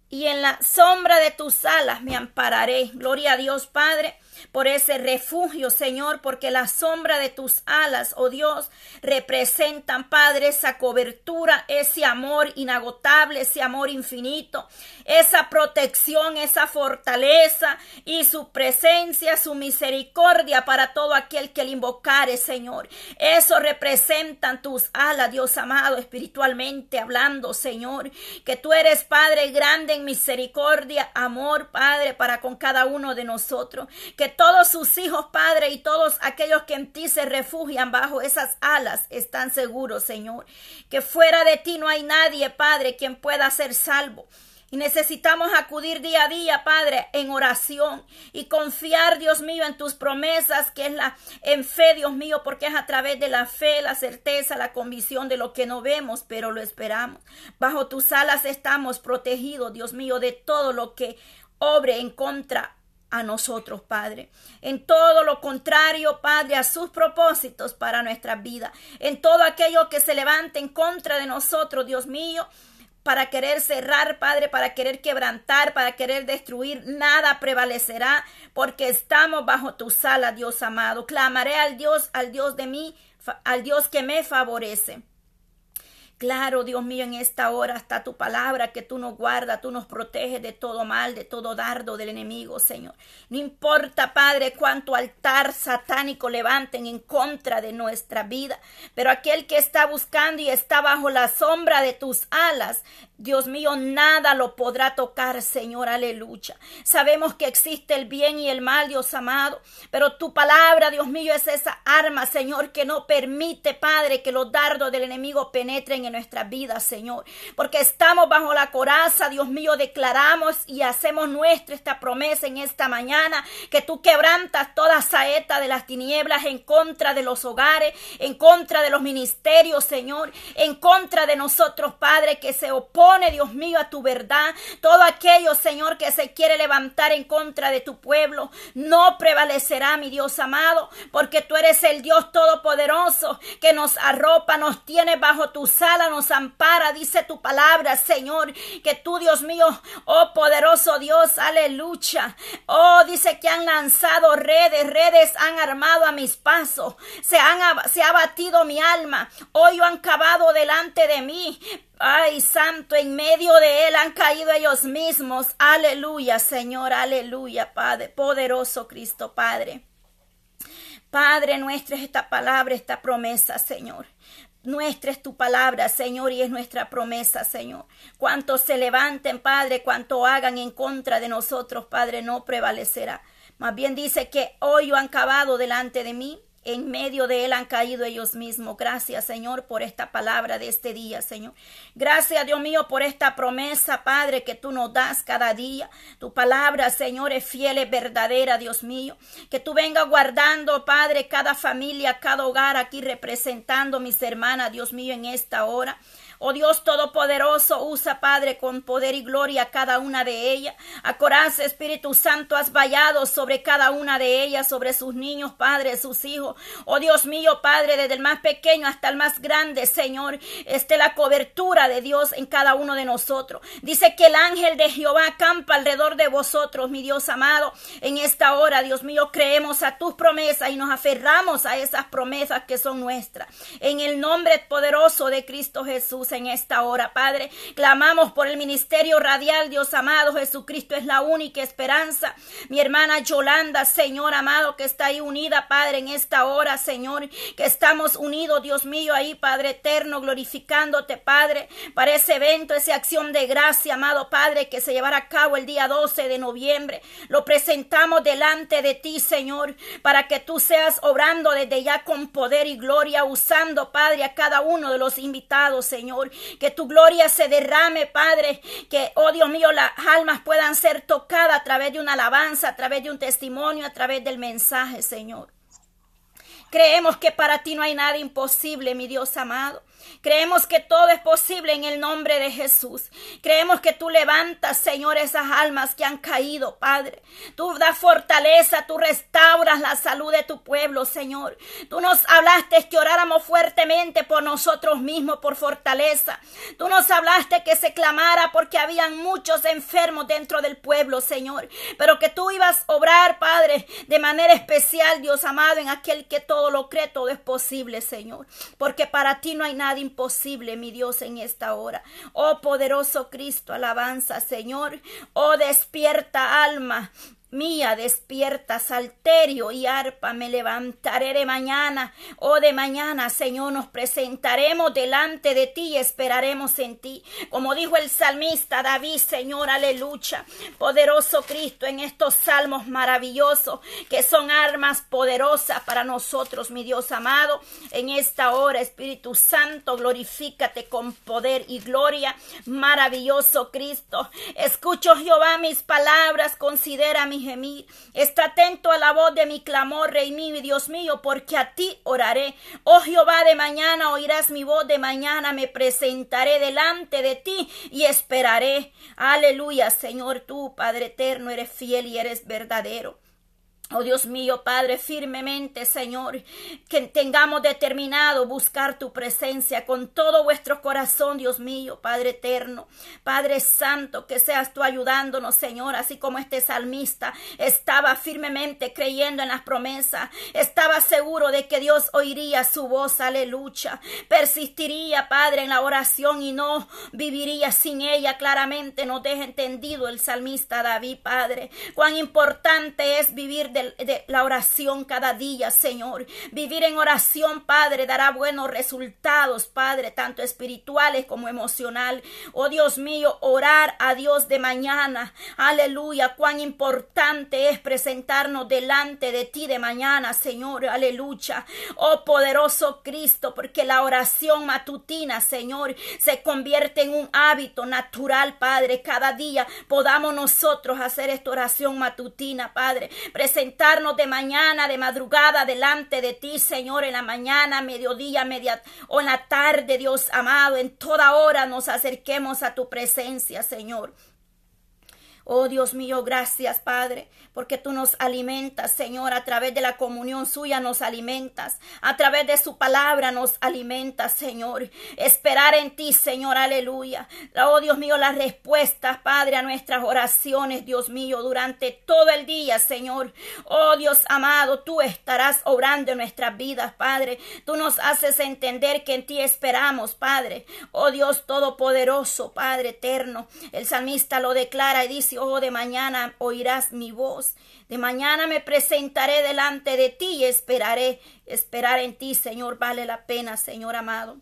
y en la sombra de tus alas me ampararé. Gloria a Dios, Padre por ese refugio, Señor, porque la sombra de tus alas, oh Dios, representan, Padre, esa cobertura, ese amor inagotable, ese amor infinito, esa protección, esa fortaleza y su presencia, su misericordia para todo aquel que le invocare, Señor. Eso representan tus alas, Dios amado, espiritualmente hablando, Señor, que tú eres Padre grande en misericordia, amor, Padre, para con cada uno de nosotros, que todos sus hijos, Padre, y todos aquellos que en ti se refugian bajo esas alas están seguros, Señor. Que fuera de ti no hay nadie, Padre, quien pueda ser salvo. Y necesitamos acudir día a día, Padre, en oración y confiar, Dios mío, en tus promesas, que es la en fe, Dios mío, porque es a través de la fe, la certeza, la convicción de lo que no vemos, pero lo esperamos. Bajo tus alas estamos protegidos, Dios mío, de todo lo que obre en contra a nosotros, Padre. En todo lo contrario, Padre, a sus propósitos para nuestra vida. En todo aquello que se levante en contra de nosotros, Dios mío, para querer cerrar, Padre, para querer quebrantar, para querer destruir, nada prevalecerá, porque estamos bajo tu sala, Dios amado. Clamaré al Dios, al Dios de mí, al Dios que me favorece. Claro, Dios mío, en esta hora está tu palabra que tú nos guardas, tú nos proteges de todo mal, de todo dardo del enemigo, Señor. No importa, Padre, cuánto altar satánico levanten en contra de nuestra vida, pero aquel que está buscando y está bajo la sombra de tus alas, Dios mío, nada lo podrá tocar, Señor, aleluya. Sabemos que existe el bien y el mal, Dios amado, pero tu palabra, Dios mío, es esa arma, Señor, que no permite, Padre, que los dardos del enemigo penetren en nuestras vidas, Señor, porque estamos bajo la coraza, Dios mío, declaramos y hacemos nuestra esta promesa en esta mañana, que tú quebrantas toda saeta de las tinieblas en contra de los hogares, en contra de los ministerios, Señor, en contra de nosotros, Padre, que se oponen Dios mío, a tu verdad. Todo aquello, Señor, que se quiere levantar en contra de tu pueblo, no prevalecerá, mi Dios amado, porque tú eres el Dios todopoderoso que nos arropa, nos tiene bajo tu nos ampara, dice tu palabra, Señor, que tú, Dios mío, oh poderoso Dios, aleluya. Oh, dice que han lanzado redes, redes han armado a mis pasos, se, han, se ha batido mi alma, hoy han cavado delante de mí, Ay, santo, en medio de él han caído ellos mismos. Aleluya, Señor, aleluya, Padre, poderoso Cristo, Padre. Padre nuestro es esta palabra, esta promesa, Señor. Nuestra es tu palabra, Señor, y es nuestra promesa, Señor. Cuanto se levanten, Padre, cuanto hagan en contra de nosotros, Padre, no prevalecerá. Más bien dice que hoy han cavado delante de mí en medio de él han caído ellos mismos. Gracias, Señor, por esta palabra de este día, Señor. Gracias, Dios mío, por esta promesa, Padre, que tú nos das cada día. Tu palabra, Señor, es fiel, es verdadera, Dios mío. Que tú vengas guardando, Padre, cada familia, cada hogar aquí representando mis hermanas, Dios mío, en esta hora. Oh Dios Todopoderoso, usa, Padre, con poder y gloria cada una de ellas. A Espíritu Santo, has vallado sobre cada una de ellas, sobre sus niños, Padre, sus hijos. Oh Dios mío, Padre, desde el más pequeño hasta el más grande, Señor, esté la cobertura de Dios en cada uno de nosotros. Dice que el ángel de Jehová acampa alrededor de vosotros, mi Dios amado. En esta hora, Dios mío, creemos a tus promesas y nos aferramos a esas promesas que son nuestras. En el nombre poderoso de Cristo Jesús en esta hora, Padre. Clamamos por el ministerio radial, Dios amado. Jesucristo es la única esperanza. Mi hermana Yolanda, Señor amado, que está ahí unida, Padre, en esta hora, Señor, que estamos unidos, Dios mío, ahí, Padre eterno, glorificándote, Padre, para ese evento, esa acción de gracia, amado Padre, que se llevará a cabo el día 12 de noviembre. Lo presentamos delante de ti, Señor, para que tú seas obrando desde ya con poder y gloria, usando, Padre, a cada uno de los invitados, Señor. Que tu gloria se derrame, Padre. Que, oh Dios mío, las almas puedan ser tocadas a través de una alabanza, a través de un testimonio, a través del mensaje, Señor. Creemos que para ti no hay nada imposible, mi Dios amado. Creemos que todo es posible en el nombre de Jesús. Creemos que tú levantas, Señor, esas almas que han caído, Padre. Tú das fortaleza, tú restauras la salud de tu pueblo, Señor. Tú nos hablaste que oráramos fuertemente por nosotros mismos, por fortaleza. Tú nos hablaste que se clamara porque habían muchos enfermos dentro del pueblo, Señor. Pero que tú ibas a obrar, Padre, de manera especial, Dios amado, en aquel que todo lo cree, todo es posible, Señor. Porque para ti no hay nada imposible, mi Dios, en esta hora. Oh poderoso Cristo, alabanza, Señor. Oh despierta alma mía, despierta, salterio y arpa, me levantaré de mañana, oh de mañana, Señor, nos presentaremos delante de ti y esperaremos en ti. Como dijo el salmista David, Señor, aleluya, poderoso Cristo, en estos salmos maravillosos que son armas poderosas para nosotros, mi Dios amado, en esta hora, Espíritu Santo, glorifícate con poder y gloria, maravilloso Cristo. Escucho, Jehová, mis palabras, considera mis Está atento a la voz de mi clamor, Rey mío y Dios mío, porque a ti oraré. Oh Jehová, de mañana oirás mi voz, de mañana me presentaré delante de ti y esperaré. Aleluya, Señor, tú, Padre eterno, eres fiel y eres verdadero. Oh Dios mío, Padre, firmemente, Señor, que tengamos determinado buscar tu presencia con todo vuestro corazón, Dios mío, Padre eterno, Padre santo, que seas tú ayudándonos, Señor, así como este salmista estaba firmemente creyendo en las promesas, estaba seguro de que Dios oiría su voz, aleluya, persistiría, Padre, en la oración y no viviría sin ella, claramente nos deja entendido el salmista David, Padre, cuán importante es vivir de, la oración cada día, Señor. Vivir en oración, Padre, dará buenos resultados, Padre, tanto espirituales como emocional. Oh Dios mío, orar a Dios de mañana. Aleluya, cuán importante es presentarnos delante de ti de mañana, Señor. Aleluya. Oh poderoso Cristo, porque la oración matutina, Señor, se convierte en un hábito natural, Padre. Cada día podamos nosotros hacer esta oración matutina, Padre presentarnos de mañana, de madrugada, delante de ti, Señor, en la mañana, mediodía, media o en la tarde, Dios amado, en toda hora nos acerquemos a tu presencia, Señor. Oh Dios mío, gracias Padre, porque tú nos alimentas, Señor, a través de la comunión suya nos alimentas, a través de su palabra nos alimentas, Señor. Esperar en ti, Señor, aleluya. Oh Dios mío, las respuestas, Padre, a nuestras oraciones, Dios mío, durante todo el día, Señor. Oh Dios amado, tú estarás obrando en nuestras vidas, Padre. Tú nos haces entender que en ti esperamos, Padre. Oh Dios todopoderoso, Padre eterno. El salmista lo declara y dice, oh, de mañana oirás mi voz. De mañana me presentaré delante de ti y esperaré. Esperar en ti, Señor, vale la pena, Señor amado.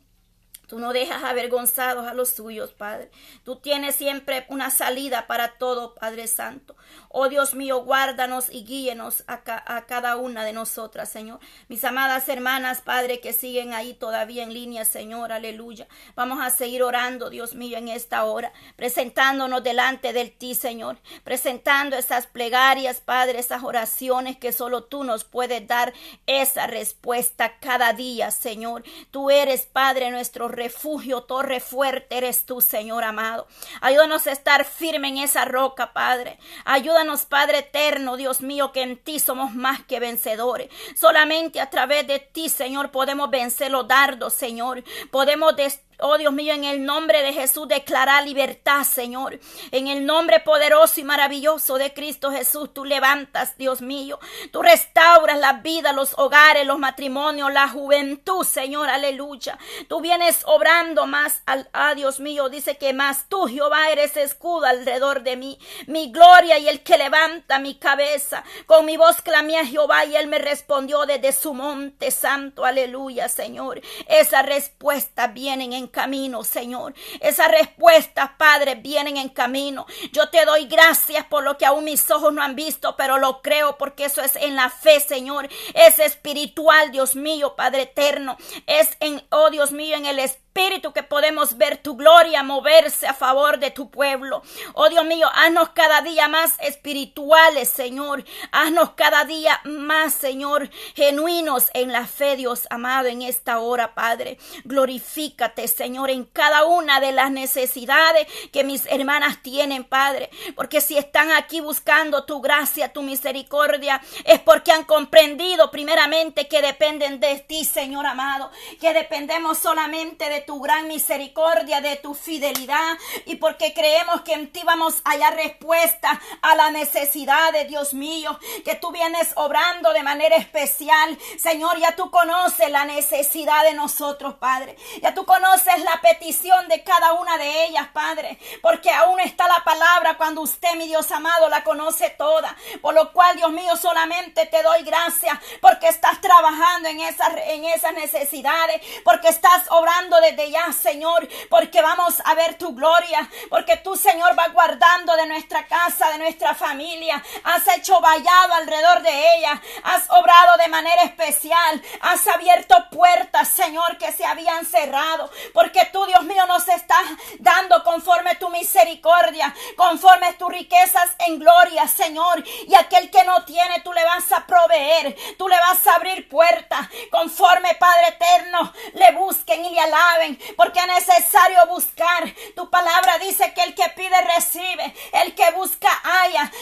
Tú no dejas avergonzados a los suyos, Padre. Tú tienes siempre una salida para todo, Padre Santo. Oh Dios mío, guárdanos y guíenos a, cada una de nosotras, Señor. Mis amadas hermanas, Padre, que siguen ahí todavía en línea, Señor, aleluya. Vamos a seguir orando, Dios mío, en esta hora, presentándonos delante de ti, Señor, presentando esas plegarias, Padre, esas oraciones que solo tú nos puedes dar esa respuesta cada día, Señor. Tú eres, Padre, nuestro refugio, torre fuerte eres tú, Señor amado. Ayúdanos a estar firme en esa roca, Padre. Ayúdanos Padre eterno, Dios mío, que en ti somos más que vencedores. Solamente a través de ti, Señor, podemos vencer los dardos, Señor. Podemos Oh Dios mío, en el nombre de Jesús declara libertad, Señor. En el nombre poderoso y maravilloso de Cristo Jesús, tú levantas, Dios mío. Tú restauras la vida, los hogares, los matrimonios, la juventud, Señor. Aleluya. Tú vienes obrando más, al, ah, Dios mío, dice que más tú, Jehová, eres escudo alrededor de mí. Mi gloria y el que levanta mi cabeza. Con mi voz clamé a Jehová y él me respondió desde su monte santo. Aleluya, Señor. Esas respuestas vienen en camino, Señor. Esas respuestas, Padre, vienen en camino. Yo te doy gracias por lo que aún mis ojos no han visto, pero lo creo porque eso es en la fe, Señor. Es espiritual, Dios mío, Padre eterno. Es en, oh Dios mío, en el espíritu Espíritu que podemos ver tu gloria moverse a favor de tu pueblo. Oh Dios mío, haznos cada día más espirituales, Señor. Haznos cada día más, Señor, genuinos en la fe, Dios amado, en esta hora, Padre. Glorifícate, Señor, en cada una de las necesidades que mis hermanas tienen, Padre. Porque si están aquí buscando tu gracia, tu misericordia, es porque han comprendido primeramente que dependen de ti, Señor amado. Que dependemos solamente de tu gran misericordia, de tu fidelidad. Y porque creemos que en ti vamos a hallar respuesta a la necesidad de Dios mío. Que tú vienes obrando de manera especial. Señor, ya tú conoces la necesidad de nosotros, Padre. Ya tú conoces la petición de cada una de ellas, Padre. Porque aún está la palabra cuando usted, mi Dios amado, la conoce toda. Por lo cual, Dios mío, solamente te doy gracias porque estás trabajando en esas, en esas necesidades. Porque estás obrando desde ya, Señor. Porque vamos a ver tu gloria. Porque tú, Señor, vas guardando de nuestra casa, de nuestra familia. Has hecho vallado alrededor de ella. Has obrado de manera especial. Has abierto puertas, Señor, que se habían cerrado. Porque tú, Dios mío, nos estás dando conforme tu misericordia, conforme tus riquezas en gloria, Señor. Y aquel que no tiene, tú le vas a proveer. Tú le vas a abrir puertas. Conforme, Padre eterno, le busquen y le alaben. Porque es necesario buscar. Tu palabra dice que el que pide recibe. El que busca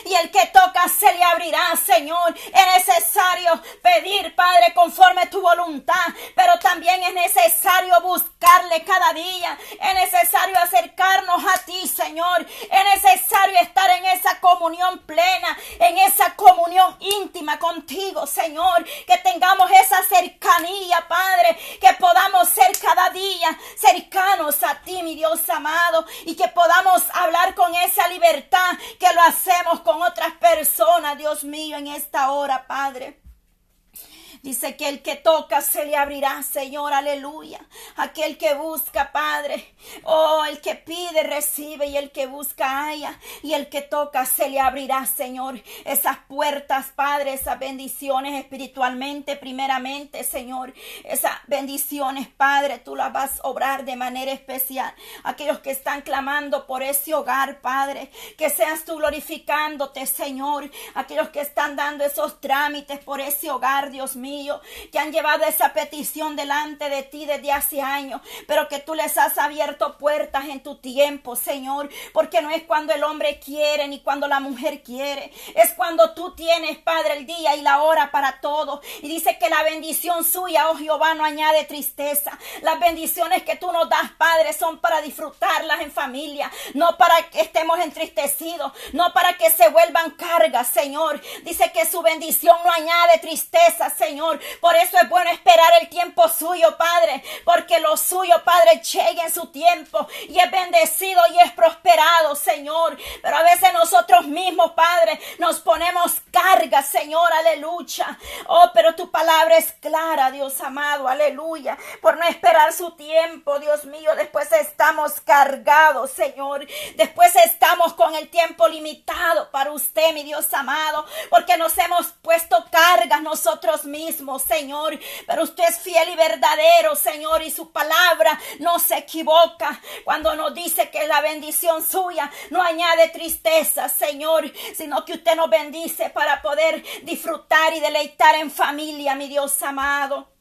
Y el que toca se le abrirá, Señor. Es necesario pedir, Padre, conforme tu voluntad. Pero también es necesario buscarle cada día. Es necesario acercarnos a ti, Señor. Es necesario estar en esa comunión plena, en esa comunión íntima contigo, Señor. Que tengamos esa cercanía, Padre. Que podamos ser cada día cercanos a ti, mi Dios amado. Y que podamos hablar con esa libertad que lo con otras personas, Dios mío, en esta hora, Padre. Dice que el que toca se le abrirá, Señor, aleluya. Aquel que busca, Padre. Oh, el que pide, recibe. Y el que busca, haya. Y el que toca se le abrirá, Señor. Esas puertas, Padre, esas bendiciones espiritualmente, primeramente, Señor. Esas bendiciones, Padre, tú las vas a obrar de manera especial. Aquellos que están clamando por ese hogar, Padre. Que seas tú glorificándote, Señor. Aquellos que están dando esos trámites por ese hogar, Dios mío que han llevado esa petición delante de ti desde hace años, pero que tú les has abierto puertas en tu tiempo, Señor, porque no es cuando el hombre quiere ni cuando la mujer quiere, es cuando tú tienes, Padre, el día y la hora para todo. Y dice que la bendición suya, oh Jehová, no añade tristeza. Las bendiciones que tú nos das, Padre, son para disfrutarlas en familia, no para que estemos entristecidos, no para que se vuelvan cargas, Señor. Dice que su bendición no añade tristeza, Señor por eso es bueno esperar el tiempo suyo, Padre, porque lo suyo, Padre, llegue en su tiempo y es bendecido y es prosperado, Señor. Pero a veces nosotros mismos, Padre, nos ponemos carga, Señor, aleluya. Oh, pero tu palabra es clara, Dios amado, aleluya. Por no esperar su tiempo, Dios mío, después estamos cargados, Señor. Después estamos con el tiempo limitado para usted, mi Dios amado, porque nos hemos puesto cargas nosotros mismos Señor. Pero usted es fiel y verdadero, Señor, y su palabra no se equivoca cuando nos dice que la bendición suya no añade tristeza, Señor, sino que usted nos bendice para poder disfrutar y deleitar en familia, mi Dios amado.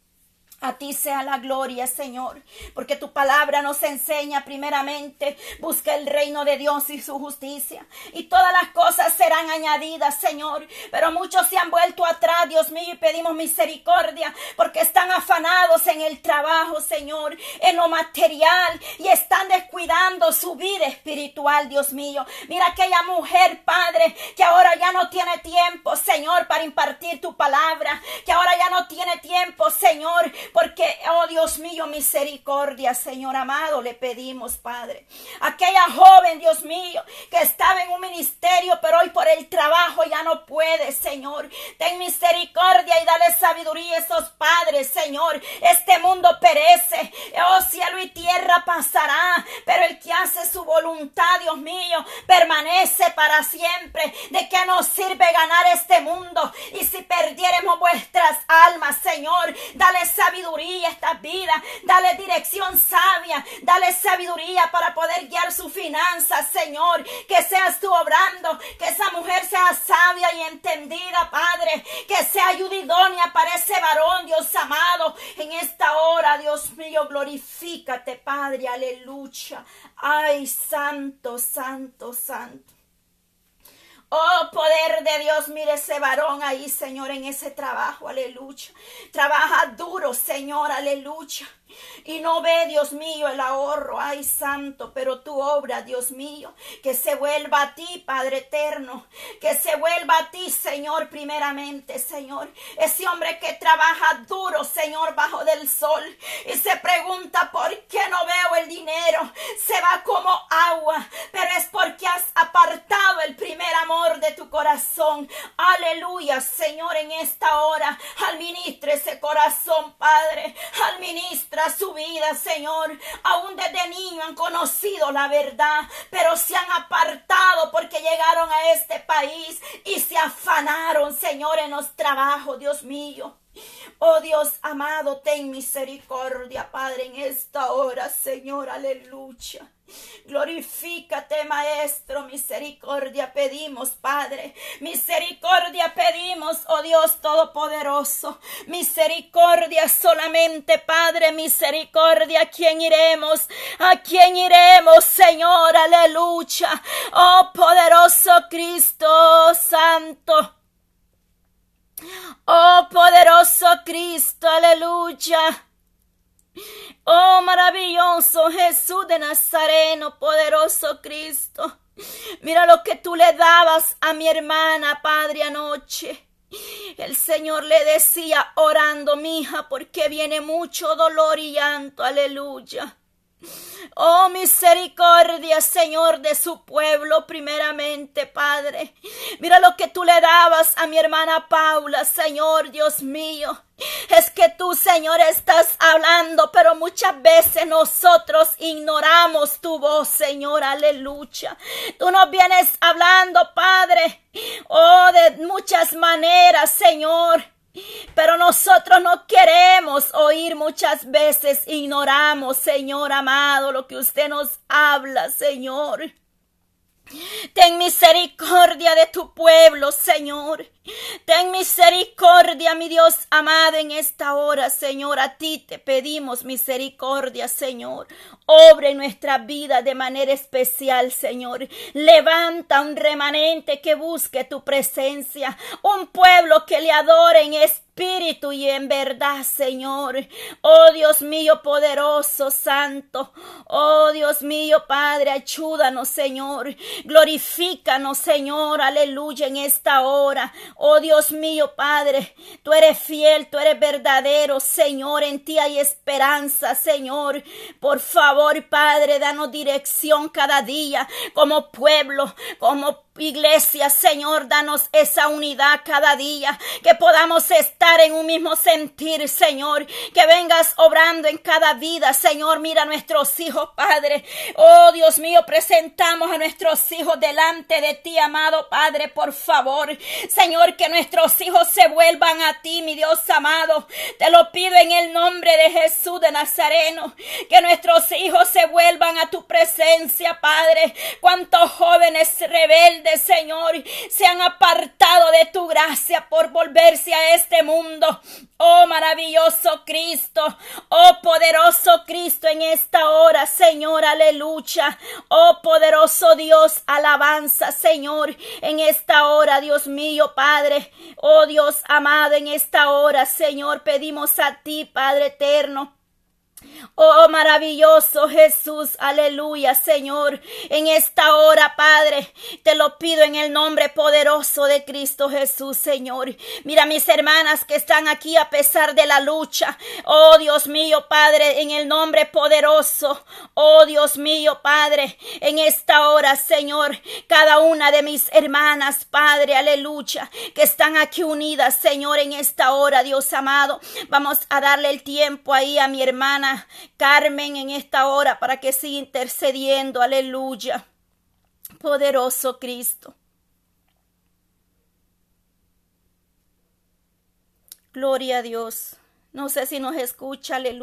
A ti sea la gloria, Señor, porque tu palabra nos enseña primeramente, busca el reino de Dios y su justicia, y todas las cosas serán añadidas, Señor. Pero muchos se han vuelto atrás, Dios mío, y pedimos misericordia, porque están afanados en el trabajo, Señor, en lo material, y están descuidando su vida espiritual, Dios mío. Mira aquella mujer, Padre, que ahora ya no tiene tiempo, Señor, para impartir tu palabra, que ahora ya no tiene tiempo, Señor, porque, oh Dios mío, misericordia, Señor amado, le pedimos, Padre. Aquella joven, Dios mío, que estaba en un ministerio, pero hoy por el trabajo ya no puede, Señor. Ten misericordia y dale sabiduría a esos padres, Señor. Este mundo perece. Oh, cielo y tierra pasará, pero el que hace su voluntad, Dios mío, permanece para siempre. ¿De qué nos sirve ganar este mundo? Y si perdiéramos vuestras almas, Señor, dale sabiduría a esta vida, dale dirección sabia, dale sabiduría para poder guiar su finanzas, Señor, que seas tú obrando, que esa mujer sea sabia y entendida, Padre, que sea ayudidónea para ese varón, Dios amado, en esta hora, Dios mío, glorifícate, Padre, aleluya. Ay, santo, santo, santo. Oh, poder de Dios, mire ese varón ahí, Señor, en ese trabajo, aleluya. Trabaja duro, Señor, aleluya. Y no ve, Dios mío, el ahorro, ay santo, pero tu obra, Dios mío, que se vuelva a ti, Padre eterno, que se vuelva a ti, Señor, primeramente, Señor. Ese hombre que trabaja duro, Señor, bajo del sol y se pregunta por qué no veo el dinero, se va como agua, pero es porque has apartado el primer amor de tu corazón. Aleluya, Señor, en esta hora, administra ese corazón, Padre, su vida, Señor. Aún desde niño han conocido la verdad, pero se han apartado porque llegaron a este país y se afanaron, Señor, en los trabajos, Dios mío. Oh Dios amado, ten misericordia, Padre, en esta hora, Señor, aleluya. Glorifícate, Maestro, misericordia pedimos, Padre. Misericordia pedimos, oh Dios Todopoderoso. Misericordia solamente, Padre, misericordia. ¿A quién iremos? ¿A quién iremos, Señor? Aleluya. Oh poderoso Cristo Santo. Oh poderoso Cristo, aleluya. Oh maravilloso Jesús de Nazareno, poderoso Cristo. Mira lo que tú le dabas a mi hermana, Padre, anoche. El Señor le decía orando, mi hija, porque viene mucho dolor y llanto. Aleluya. Oh misericordia, Señor, de su pueblo, primeramente, Padre. Mira lo que tú le dabas a mi hermana Paula, Señor, Dios mío. Es que tú, Señor, estás hablando, pero muchas veces nosotros ignoramos tu voz, Señor, aleluya. Tú nos vienes hablando, Padre, oh, de muchas maneras, Señor. Pero nosotros no queremos oír muchas veces, ignoramos, Señor amado, lo que usted nos habla, Señor. Ten misericordia de tu pueblo, Señor. Ten misericordia, mi Dios amado, en esta hora, Señor. A ti te pedimos misericordia, Señor. Obre nuestra vida de manera especial, Señor. Levanta un remanente que busque tu presencia. Un pueblo que le adore en espíritu y en verdad, Señor. Oh Dios mío, poderoso, santo. Oh Dios mío, Padre, ayúdanos, Señor. Glorifícanos, Señor. Aleluya en esta hora. Oh Dios mío, Padre, tú eres fiel, tú eres verdadero, Señor, en ti hay esperanza, Señor. Por favor, Padre, danos dirección cada día como pueblo, como Iglesia, Señor, danos esa unidad cada día, que podamos estar en un mismo sentir, Señor, que vengas obrando en cada vida, Señor, mira a nuestros hijos, Padre. Oh, Dios mío, presentamos a nuestros hijos delante de ti, amado Padre, por favor. Señor, que nuestros hijos se vuelvan a ti, mi Dios amado. Te lo pido en el nombre de Jesús de Nazareno, que nuestros hijos se vuelvan a tu presencia, Padre. Cuántos jóvenes rebeldes Señor, se han apartado de tu gracia por volverse a este mundo. Oh maravilloso Cristo, oh poderoso Cristo en esta hora, Señor, aleluya. Oh poderoso Dios, alabanza, Señor, en esta hora, Dios mío, Padre. Oh Dios amado, en esta hora, Señor, pedimos a ti, Padre eterno Oh maravilloso Jesús, aleluya Señor, en esta hora Padre, te lo pido en el nombre poderoso de Cristo Jesús Señor. Mira mis hermanas que están aquí a pesar de la lucha. Oh Dios mío Padre, en el nombre poderoso. Oh Dios mío Padre, en esta hora Señor, cada una de mis hermanas Padre, aleluya, que están aquí unidas Señor en esta hora Dios amado. Vamos a darle el tiempo ahí a mi Carmen en esta hora para que siga intercediendo. Aleluya. Poderoso Cristo. Gloria a Dios. No sé si nos escucha. Aleluya.